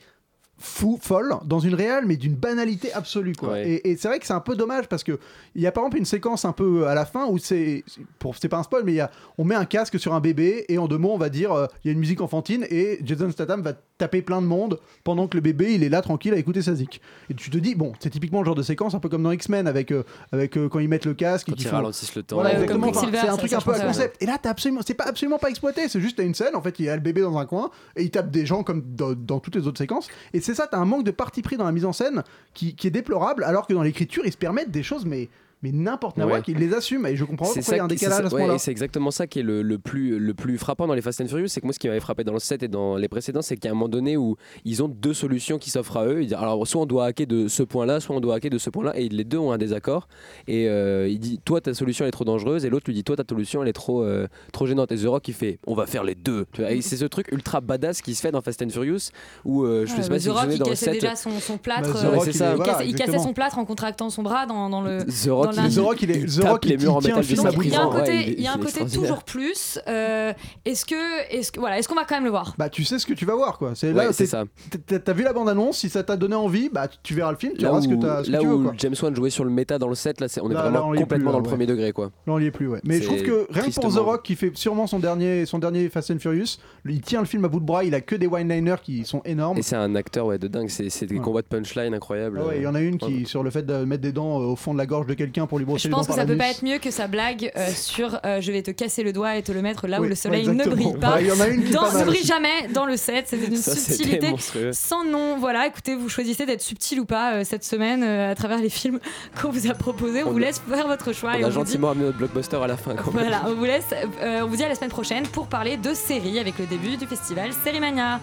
S3: fou, folle, dans une réal, mais d'une banalité absolue, quoi.
S5: Ouais.
S3: Et, et c'est vrai que c'est un peu dommage parce que il y a par exemple une séquence un peu à la fin où c'est, pour, c'est pas un spoil, mais il y a, on met un casque sur un bébé et en deux mots, on va dire, euh, il y a une musique enfantine et Jason Statham va taper plein de monde pendant que le bébé, il est là tranquille à écouter sa zik. Et tu te dis, bon, c'est typiquement le genre de séquence un peu comme dans X-Men avec, euh, avec euh, quand ils mettent le casque,
S5: quand
S3: qu'ils
S5: ils
S3: font-
S5: ralentissent le temps
S3: voilà,
S1: Ouais,
S3: exactement.
S1: comme Quicksilver,
S3: c'est un
S1: ça,
S3: truc
S1: ça,
S3: un peu à concept. Et là, t'as absolument, c'est pas absolument pas exploité. C'est juste une scène. En fait, il y a le bébé dans un coin et il tape des gens comme dans, dans toutes les autres séquences. Et c'est ça, t'as un manque de parti pris dans la mise en scène qui, est déplorable, alors que dans l'écriture, ils se permettent des choses, mais mais n'importe quoi
S5: Ouais.
S3: qu'ils les assument. Et je comprends pas
S5: C'est
S3: pourquoi il y a un décalage à ce
S5: ouais,
S3: moment-là.
S5: et c'est exactement ça qui est le, le plus, le plus frappant dans les Fast and Furious. C'est que moi, ce qui m'avait frappé dans le 7 et dans les précédents, c'est qu'à un moment donné où ils ont deux solutions qui s'offrent à eux. Ils disent, alors, soit on doit hacker de ce point-là, soit on doit hacker de ce point-là. Et les deux ont un désaccord. Et euh, il dit, toi, ta solution, elle est trop dangereuse. Et l'autre lui dit, toi, ta solution, elle est trop, euh, trop gênante. Et The Rock, il fait, on va faire les deux. Et c'est ce truc ultra badass qui se fait dans Fast and Furious où euh, je
S1: Ouais,
S5: sais pas si
S1: The
S5: vous vous
S1: Rock,
S5: souvenez
S1: il
S5: dans le
S1: cassait
S5: 7.
S1: déjà son, son plâtre.
S3: Bah, The
S1: euh,
S3: Rock, il
S5: ça.
S3: est-
S1: il,
S3: voilà,
S1: cassait, il cassait
S3: exactement.
S1: son plâtre en contractant son bras dans, dans le.
S5: The Rock,
S1: dans la-
S5: il-
S3: The Rock, il est-
S5: il
S3: The Rock,
S5: les
S3: il
S5: murs en métal
S1: il y a un côté,
S5: Ouais, il
S1: y a un côté toujours plus. euh, est-ce que, est-ce que, voilà, est-ce qu'on va quand même le voir?
S3: Bah, tu sais ce que tu vas voir, quoi. C'est là,
S5: ça.
S3: t'as- T'as vu la bande-annonce, si ça t'a donné envie, bah tu verras le film, tu
S5: Là
S3: verras
S5: où,
S3: ce que, t'as- ce que
S5: là
S3: tu veux,
S5: où
S3: quoi.
S5: James Wan jouait sur le méta dans le 7, là, c'est- on est
S3: Là, là,
S5: vraiment complètement dans le premier degré. quoi.
S3: Là, on y est plus, ouais. Mais je trouve que rien que pour The. Rock, qui fait sûrement son dernier, son dernier Fast and Furious, il tient le film à bout de bras, il a que des one-liners qui sont énormes.
S5: Et c'est un acteur ouais, de dingue, c'est des combats de punchline incroyables.
S3: Ah ouais, il y en a une qui,
S5: Ouais.
S3: sur le fait de mettre des dents euh, au fond de la gorge de quelqu'un pour lui brosser
S1: Je
S3: les dents
S1: pense que
S3: par
S1: ça peut pas être mieux que sa blague euh, sur euh, je vais te casser le doigt et te le mettre là où
S3: Oui,
S1: le soleil ne
S3: exactement.
S1: brille pas.
S3: Ouais, il y en a une qui est
S1: Dans-
S3: pas mal
S1: ne brille jamais dans le set, c'était une
S5: Ça, c'était
S1: subtilité
S5: monstrueux.
S1: sans nom. Voilà, écoutez, vous choisissez d'être subtil ou pas euh, cette semaine euh, à travers les films qu'on vous a proposés. On,
S5: On
S1: vous
S5: a-
S1: laisse faire votre choix et
S5: On a
S1: vous dit
S5: gentiment amené notre blockbuster à la fin. Quand même.
S1: voilà, on vous laisse. euh, on vous dit à la semaine prochaine pour parler de séries avec le début du festival Sérimania.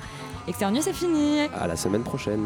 S1: Externe News, c'est fini.
S5: À la semaine prochaine.